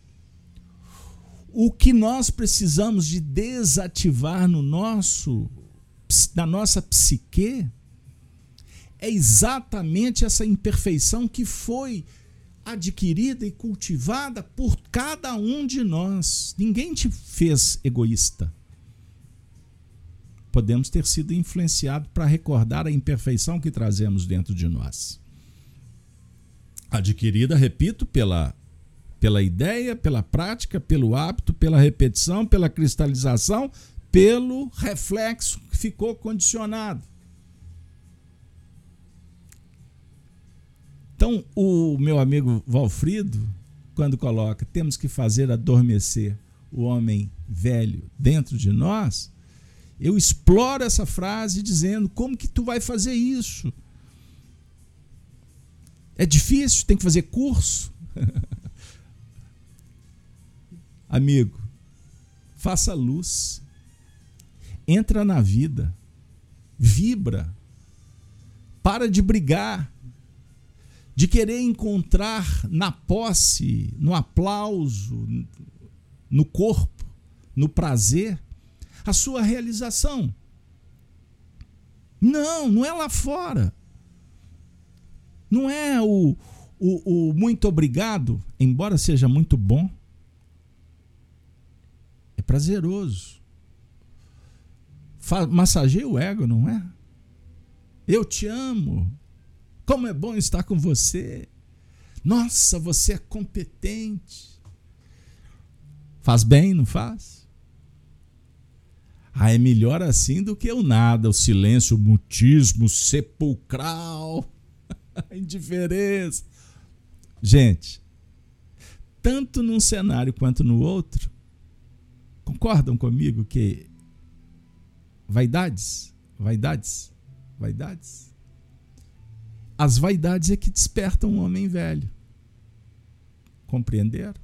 O que nós precisamos de desativar no nosso na nossa psique é exatamente essa imperfeição que foi adquirida e cultivada por cada um de nós. Ninguém te fez egoísta. Podemos ter sido influenciados para recordar a imperfeição que trazemos dentro de nós. Adquirida, repito, pela, pela ideia, pela prática, pelo hábito, pela repetição, pela cristalização, pelo reflexo que ficou condicionado. Então, o meu amigo Valfrido, quando coloca temos que fazer adormecer o homem velho dentro de nós, eu exploro essa frase dizendo como que tu vai fazer isso? É difícil, tem que fazer curso. Amigo, faça luz. Entra na vida. Vibra. Para de brigar de querer encontrar na posse, no aplauso, no corpo, no prazer, a sua realização. Não, não é lá fora. Não é o, o, o muito obrigado, embora seja muito bom. É prazeroso. Massageia o ego, não é? Eu te amo. Como é bom estar com você. Nossa, você é competente. Faz bem, não faz? Ah, é melhor assim do que o nada, o silêncio, o mutismo sepulcral, a indiferença. Gente, tanto num cenário quanto no outro, concordam comigo que vaidades, vaidades, vaidades as vaidades é que despertam um homem velho. Compreenderam?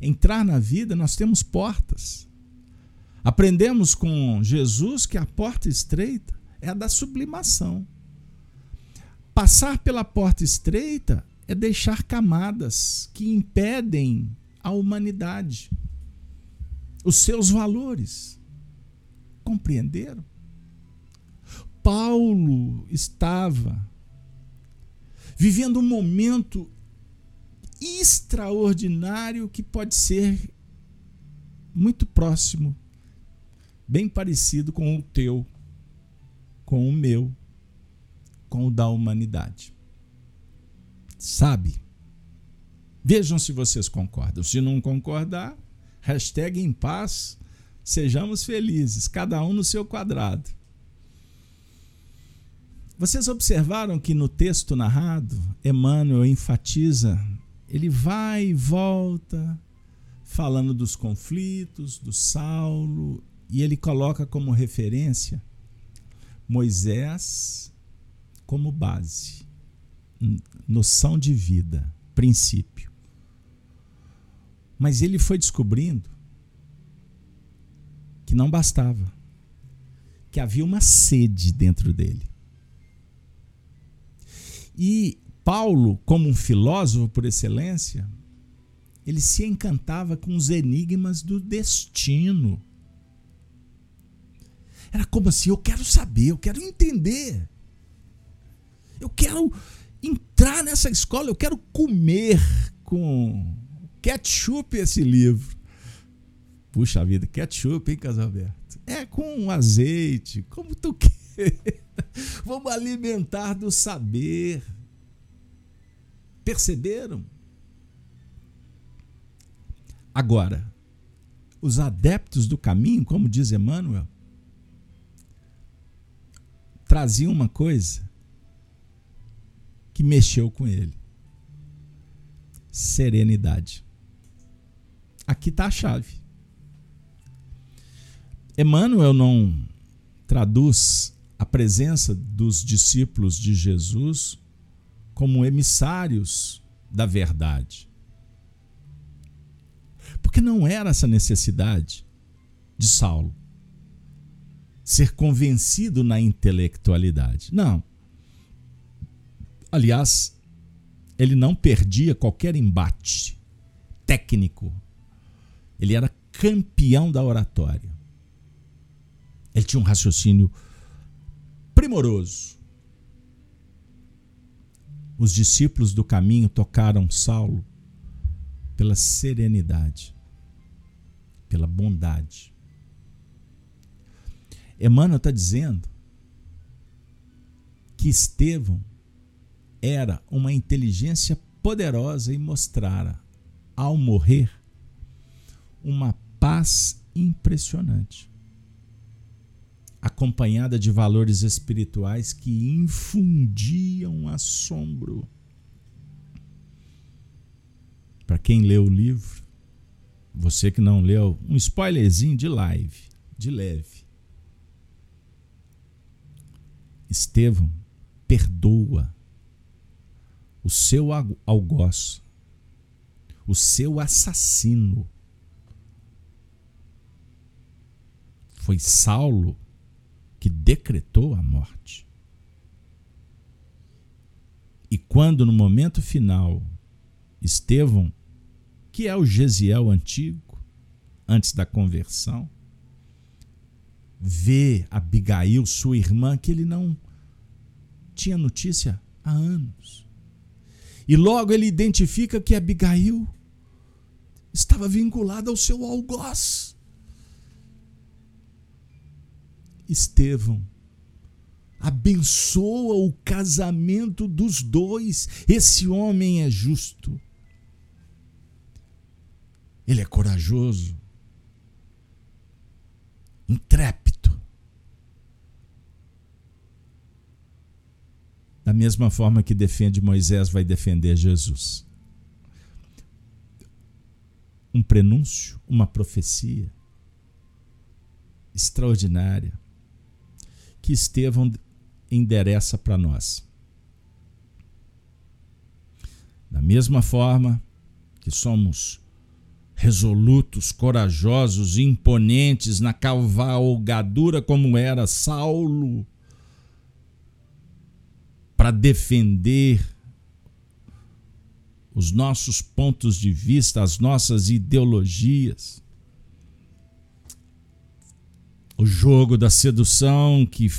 Entrar na vida, nós temos portas. Aprendemos com Jesus que a porta estreita é a da sublimação. Passar pela porta estreita é deixar camadas que impedem a humanidade, os seus valores. Compreenderam? Paulo estava vivendo um momento extraordinário que pode ser muito próximo, bem parecido com o teu, com o meu, com o da humanidade. Sabe? Vejam se vocês concordam. Se não concordar, hashtag em paz, sejamos felizes, cada um no seu quadrado. Vocês observaram que no texto narrado, Emmanuel enfatiza, ele vai e volta, falando dos conflitos, do Saulo, e ele coloca como referência Moisés como base, noção de vida, princípio. Mas ele foi descobrindo que não bastava, que havia uma sede dentro dele. E Paulo, como um filósofo por excelência, ele se encantava com os enigmas do destino. Era como assim: eu quero saber, eu quero entender. Eu quero entrar nessa escola, eu quero comer com ketchup esse livro. Puxa vida, ketchup, hein, Casalberto? É com azeite, como tu quer. Vamos alimentar do saber. Perceberam? Agora, os adeptos do caminho, como diz Emmanuel, traziam uma coisa que mexeu com ele: serenidade. Aqui está a chave. Emmanuel não traduz a presença dos discípulos de Jesus como emissários da verdade. Porque não era essa necessidade de Saulo ser convencido na intelectualidade. Não. Aliás, ele não perdia qualquer embate técnico. Ele era campeão da oratória. Ele tinha um raciocínio primoroso. Os discípulos do caminho tocaram Saulo pela serenidade, pela bondade. Emmanuel está dizendo que Estevão era uma inteligência poderosa e mostrara, ao morrer, uma paz impressionante acompanhada de valores espirituais que infundiam assombro. Para quem leu o livro, você que não leu, um spoilerzinho de live, de leve. Estevão perdoa o seu algoz, o seu assassino. Foi Saulo que decretou a morte. E quando no momento final Estevão, que é o Gesiel antigo, antes da conversão, vê Abigail, sua irmã, que ele não tinha notícia há anos. E logo ele identifica que Abigail estava vinculada ao seu algoz. Estevão abençoa o casamento dos dois. Esse homem é justo. Ele é corajoso, intrépido. Da mesma forma que defende Moisés, vai defender Jesus. Um prenúncio, uma profecia extraordinária que Estevão endereça para nós. Da mesma forma que somos resolutos, corajosos, imponentes na cavalgadura como era Saulo, para defender os nossos pontos de vista, as nossas ideologias o jogo da sedução que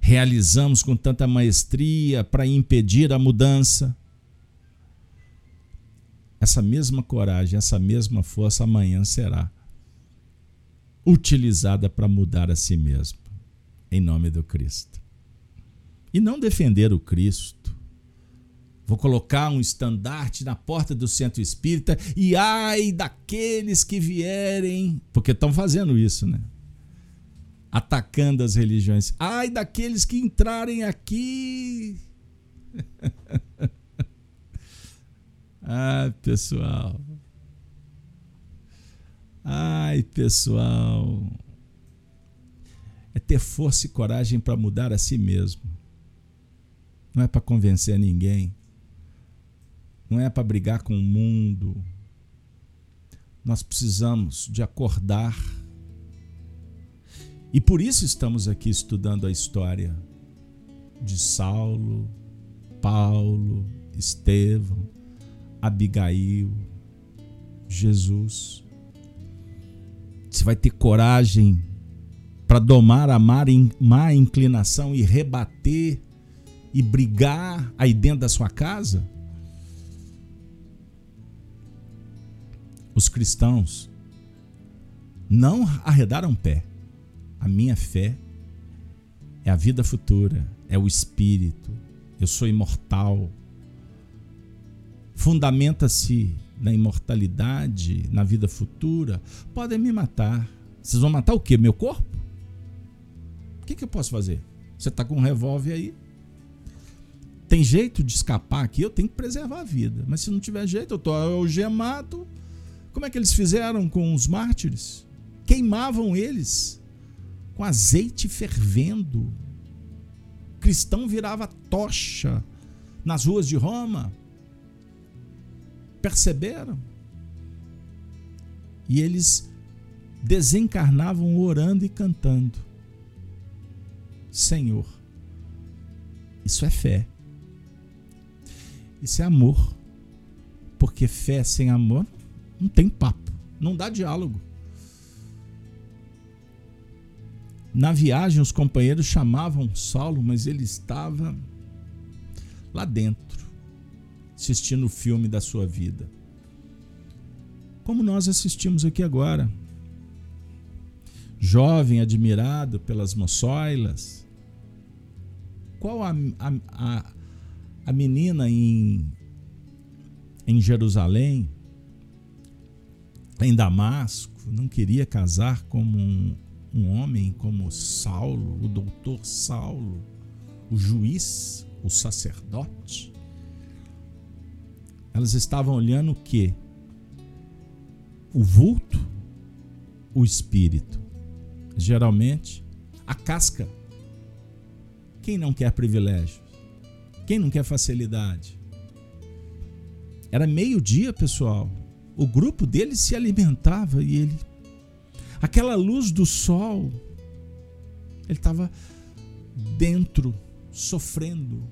realizamos com tanta maestria para impedir a mudança. Essa mesma coragem, essa mesma força amanhã será utilizada para mudar a si mesmo, em nome do Cristo. E não defender o Cristo. Vou colocar um estandarte na porta do centro espírita e ai daqueles que vierem, porque estão fazendo isso, né? Atacando as religiões. Ai daqueles que entrarem aqui. Ai, pessoal. Ai, pessoal. É ter força e coragem para mudar a si mesmo. Não é para convencer ninguém. Não é para brigar com o mundo. Nós precisamos de acordar. E por isso estamos aqui estudando a história de Saulo, Paulo, Estevão, Abigail, Jesus. Você vai ter coragem para domar a má inclinação e rebater e brigar aí dentro da sua casa? Os cristãos não arredaram pé. A minha fé é a vida futura, é o espírito. Eu sou imortal. Fundamenta-se na imortalidade, na vida futura. Podem me matar. Vocês vão matar o quê? Meu corpo? O que, que eu posso fazer? Você está com um revólver aí? Tem jeito de escapar aqui? Eu tenho que preservar a vida. Mas se não tiver jeito, eu estou algemado. Como é que eles fizeram com os mártires? Queimavam eles com azeite fervendo. Cristão virava tocha nas ruas de Roma. Perceberam? E eles desencarnavam orando e cantando. Senhor. Isso é fé. Isso é amor. Porque fé sem amor não tem papo, não dá diálogo. Na viagem, os companheiros chamavam Saulo, mas ele estava lá dentro, assistindo o filme da sua vida. Como nós assistimos aqui agora. Jovem, admirado pelas moçoilas. Qual a, a, a, a menina em, em Jerusalém, em Damasco, não queria casar como um, um homem como Saulo, o doutor Saulo, o juiz, o sacerdote? Elas estavam olhando o que? O vulto, o espírito. Geralmente, a casca. Quem não quer privilégio? Quem não quer facilidade? Era meio-dia, pessoal. O grupo dele se alimentava e ele. Aquela luz do sol, ele estava dentro, sofrendo,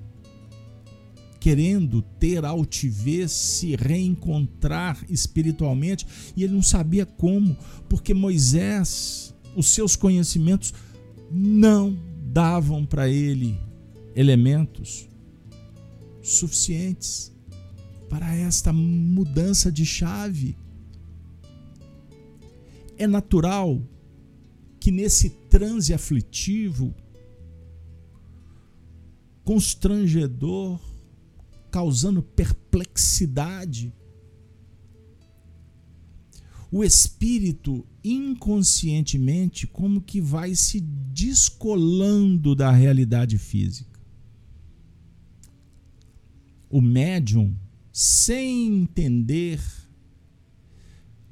querendo ter altivez, se reencontrar espiritualmente, e ele não sabia como, porque Moisés, os seus conhecimentos não davam para ele elementos suficientes para esta mudança de chave. É natural que nesse transe aflitivo, constrangedor, causando perplexidade, o espírito inconscientemente como que vai se descolando da realidade física. O médium, sem entender,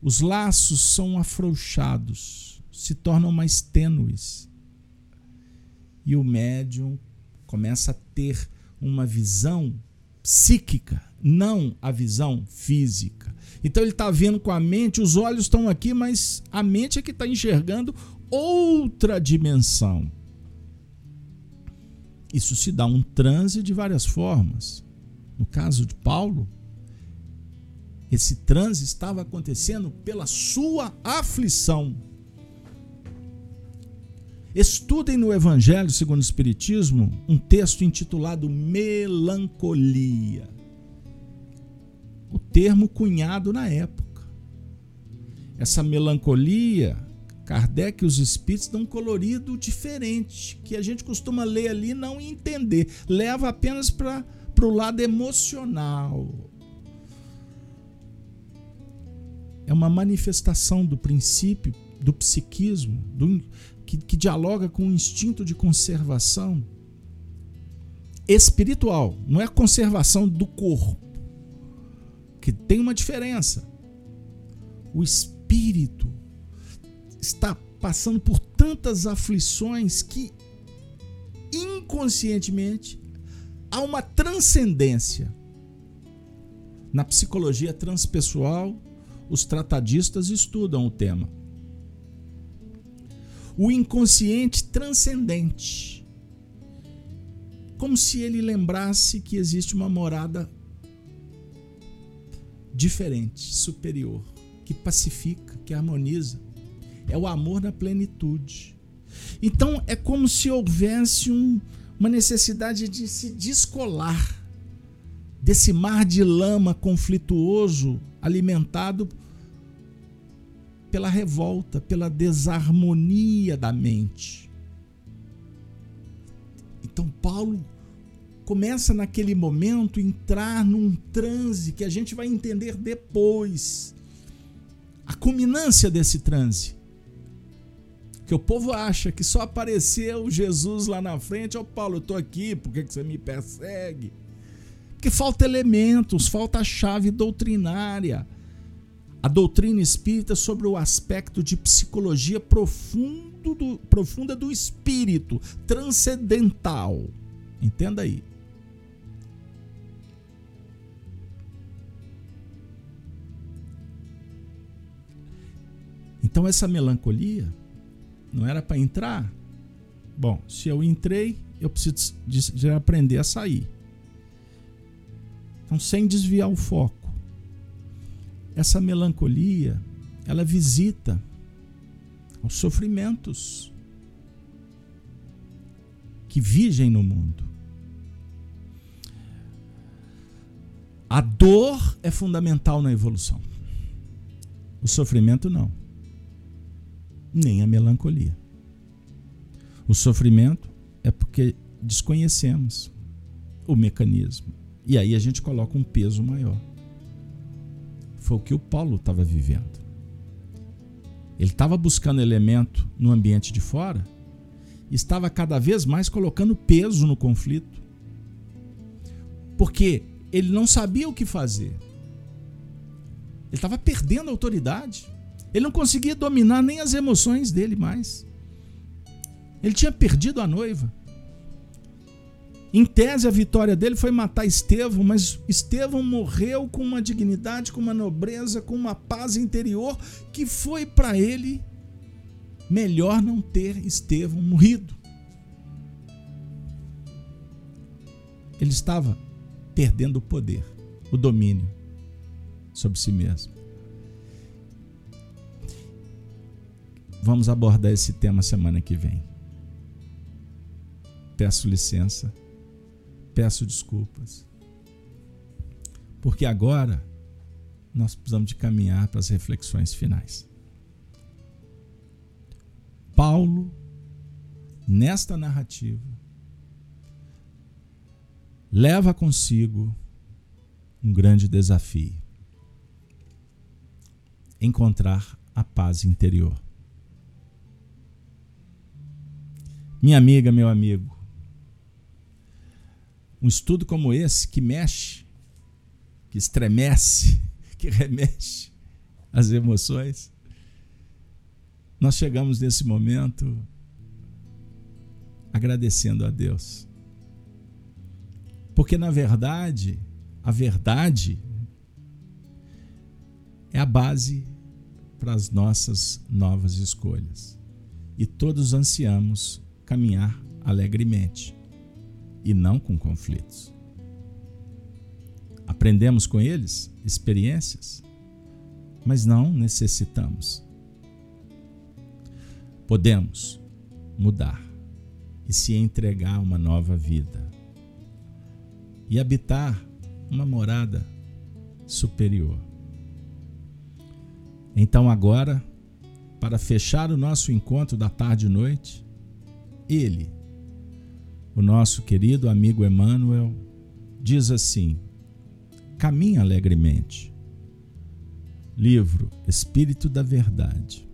os laços são afrouxados, se tornam mais tênues. E o médium começa a ter uma visão psíquica, não a visão física. Então ele está vendo com a mente, os olhos estão aqui, mas a mente é que está enxergando outra dimensão. Isso se dá um transe de várias formas. No caso de Paulo, esse transe estava acontecendo pela sua aflição. Estudem no Evangelho segundo o Espiritismo um texto intitulado Melancolia. O termo cunhado na época. Essa melancolia, Kardec e os espíritos dão um colorido diferente, que a gente costuma ler ali e não entender. Leva apenas para o lado emocional. É uma manifestação do princípio do psiquismo, do, que, que dialoga com o instinto de conservação espiritual, não é a conservação do corpo, que tem uma diferença. O espírito está passando por tantas aflições que inconscientemente há uma transcendência. Na psicologia transpessoal, os tratadistas estudam o tema. O inconsciente transcendente. Como se ele lembrasse que existe uma morada diferente, superior, que pacifica, que harmoniza. É o amor na plenitude. Então é como se houvesse um, uma necessidade de se descolar desse mar de lama conflituoso alimentado pela revolta, pela desarmonia da mente. Então Paulo começa naquele momento a entrar num transe que a gente vai entender depois. A culminância desse transe que o povo acha que só apareceu Jesus lá na frente, ó oh, Paulo, eu tô aqui, por que, que você me persegue? Porque falta elementos, falta a chave doutrinária. A doutrina espírita sobre o aspecto de psicologia profundo do, profunda do espírito, transcendental. Entenda aí. Então, essa melancolia não era para entrar? Bom, se eu entrei, eu preciso de, de aprender a sair. Então, sem desviar o foco. Essa melancolia, ela visita os sofrimentos que vigem no mundo. A dor é fundamental na evolução. O sofrimento não nem a melancolia. O sofrimento é porque desconhecemos o mecanismo. E aí a gente coloca um peso maior. Foi o que o Paulo estava vivendo. Ele estava buscando elemento no ambiente de fora estava cada vez mais colocando peso no conflito. Porque ele não sabia o que fazer. Ele estava perdendo a autoridade. Ele não conseguia dominar nem as emoções dele mais. Ele tinha perdido a noiva. Em tese, a vitória dele foi matar Estevão, mas Estevão morreu com uma dignidade, com uma nobreza, com uma paz interior que foi para ele melhor não ter Estevão morrido. Ele estava perdendo o poder, o domínio sobre si mesmo. Vamos abordar esse tema semana que vem. Peço licença, peço desculpas, porque agora nós precisamos de caminhar para as reflexões finais. Paulo, nesta narrativa, leva consigo um grande desafio: encontrar a paz interior. Minha amiga, meu amigo, um estudo como esse que mexe, que estremece, que remexe as emoções, nós chegamos nesse momento agradecendo a Deus. Porque na verdade, a verdade é a base para as nossas novas escolhas. E todos ansiamos caminhar alegremente e não com conflitos. Aprendemos com eles experiências, mas não necessitamos. Podemos mudar e se entregar a uma nova vida e habitar uma morada superior. Então, agora, para fechar o nosso encontro da tarde e noite, ele, o nosso querido amigo Emmanuel, diz assim: caminha alegremente. Livro Espírito da Verdade.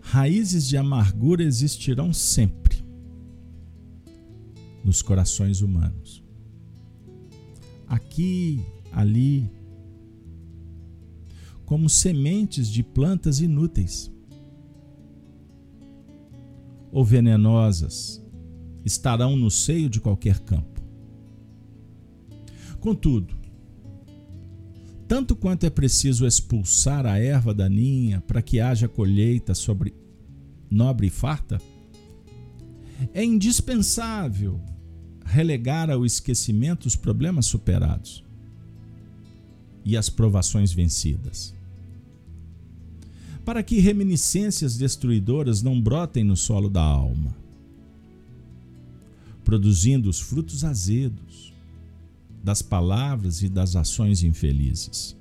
raízes de amargura existirão sempre nos corações humanos. Aqui, ali, como sementes de plantas inúteis ou venenosas estarão no seio de qualquer campo. Contudo, tanto quanto é preciso expulsar a erva daninha para que haja colheita sobre nobre e farta, é indispensável relegar ao esquecimento os problemas superados e as provações vencidas. Para que reminiscências destruidoras não brotem no solo da alma, produzindo os frutos azedos das palavras e das ações infelizes.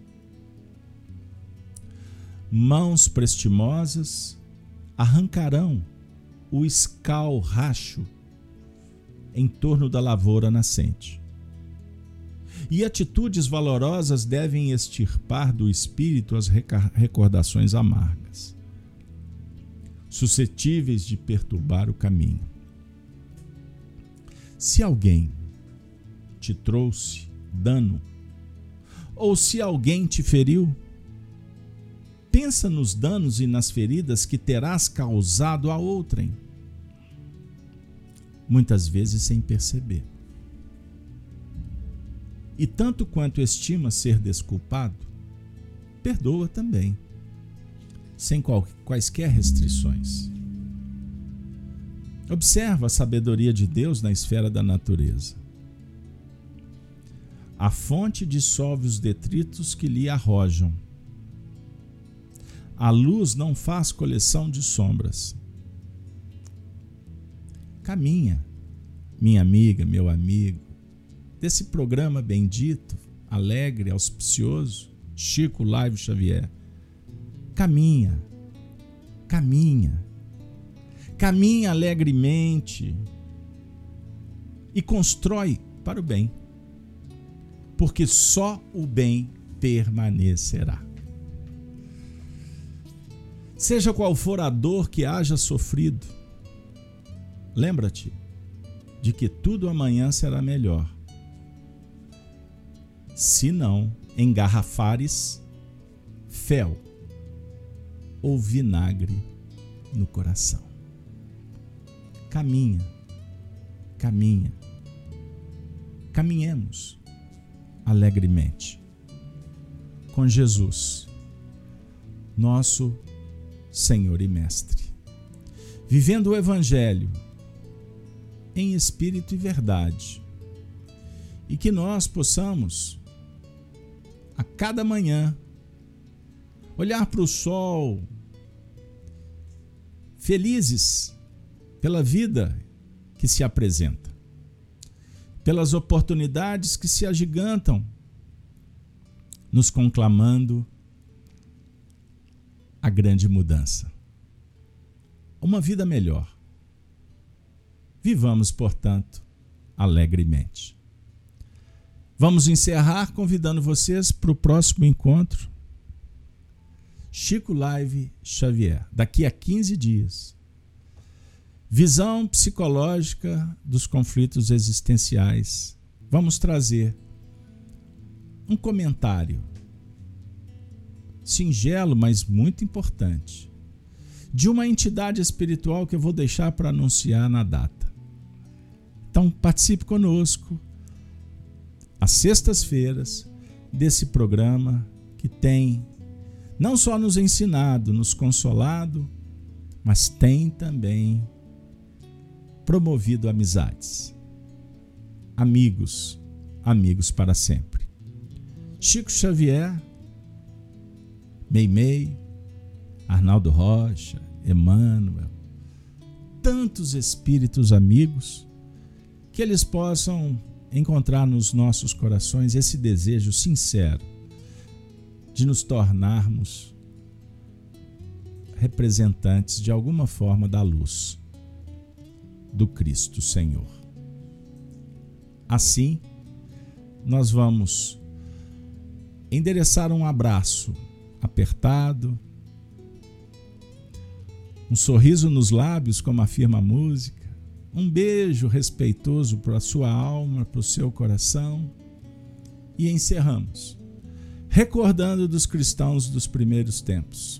Mãos prestimosas arrancarão o escalracho em torno da lavoura nascente. E atitudes valorosas devem extirpar do espírito as recordações amargas, suscetíveis de perturbar o caminho. Se alguém te trouxe dano, ou se alguém te feriu, pensa nos danos e nas feridas que terás causado a outrem muitas vezes sem perceber. E tanto quanto estima ser desculpado, perdoa também, sem quaisquer restrições. Observa a sabedoria de Deus na esfera da natureza. A fonte dissolve os detritos que lhe arrojam. A luz não faz coleção de sombras caminha, minha amiga, meu amigo, desse programa bendito, alegre, auspicioso, Chico Live Xavier. Caminha, caminha, caminha alegremente e constrói para o bem, porque só o bem permanecerá. Seja qual for a dor que haja sofrido, Lembra-te de que tudo amanhã será melhor. Se não engarrafares fel ou vinagre no coração. Caminha, caminha, caminhemos alegremente com Jesus, nosso Senhor e Mestre, vivendo o Evangelho em espírito e verdade. E que nós possamos, a cada manhã, olhar para o sol, felizes pela vida que se apresenta, pelas oportunidades que se agigantam, nos conclamando a grande mudança. Uma vida melhor Vivamos, portanto, alegremente. Vamos encerrar convidando vocês para o próximo encontro. Chico Live Xavier, daqui a 15 dias. Visão psicológica dos conflitos existenciais. Vamos trazer um comentário singelo, mas muito importante, de uma entidade espiritual que eu vou deixar para anunciar na data. Então participe conosco às sextas-feiras desse programa que tem não só nos ensinado, nos consolado, mas tem também promovido amizades. Amigos, amigos para sempre. Chico Xavier, Meimei, Arnaldo Rocha, Emmanuel, tantos espíritos amigos que eles possam encontrar nos nossos corações esse desejo sincero de nos tornarmos representantes de alguma forma da luz do Cristo Senhor. Assim, nós vamos endereçar um abraço apertado, um sorriso nos lábios, como afirma a música, um beijo respeitoso para a sua alma, para o seu coração. E encerramos, recordando dos cristãos dos primeiros tempos.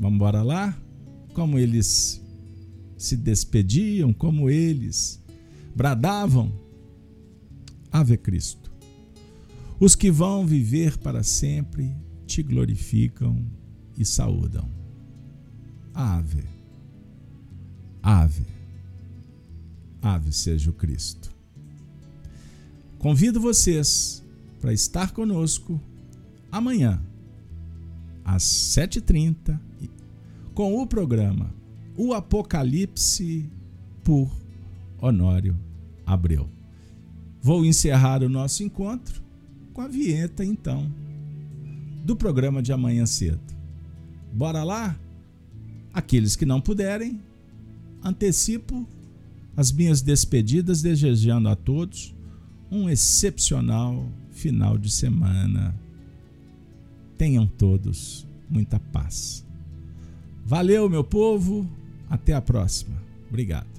Vamos embora lá? Como eles se despediam, como eles bradavam: Ave Cristo. Os que vão viver para sempre te glorificam e saúdam. Ave, ave, ave seja o Cristo. Convido vocês para estar conosco amanhã, às 7h30, com o programa O Apocalipse por Honório Abreu. Vou encerrar o nosso encontro com a vinheta, então, do programa de amanhã cedo. Bora lá? Aqueles que não puderem, antecipo as minhas despedidas, desejando a todos um excepcional final de semana. Tenham todos muita paz. Valeu, meu povo. Até a próxima. Obrigado.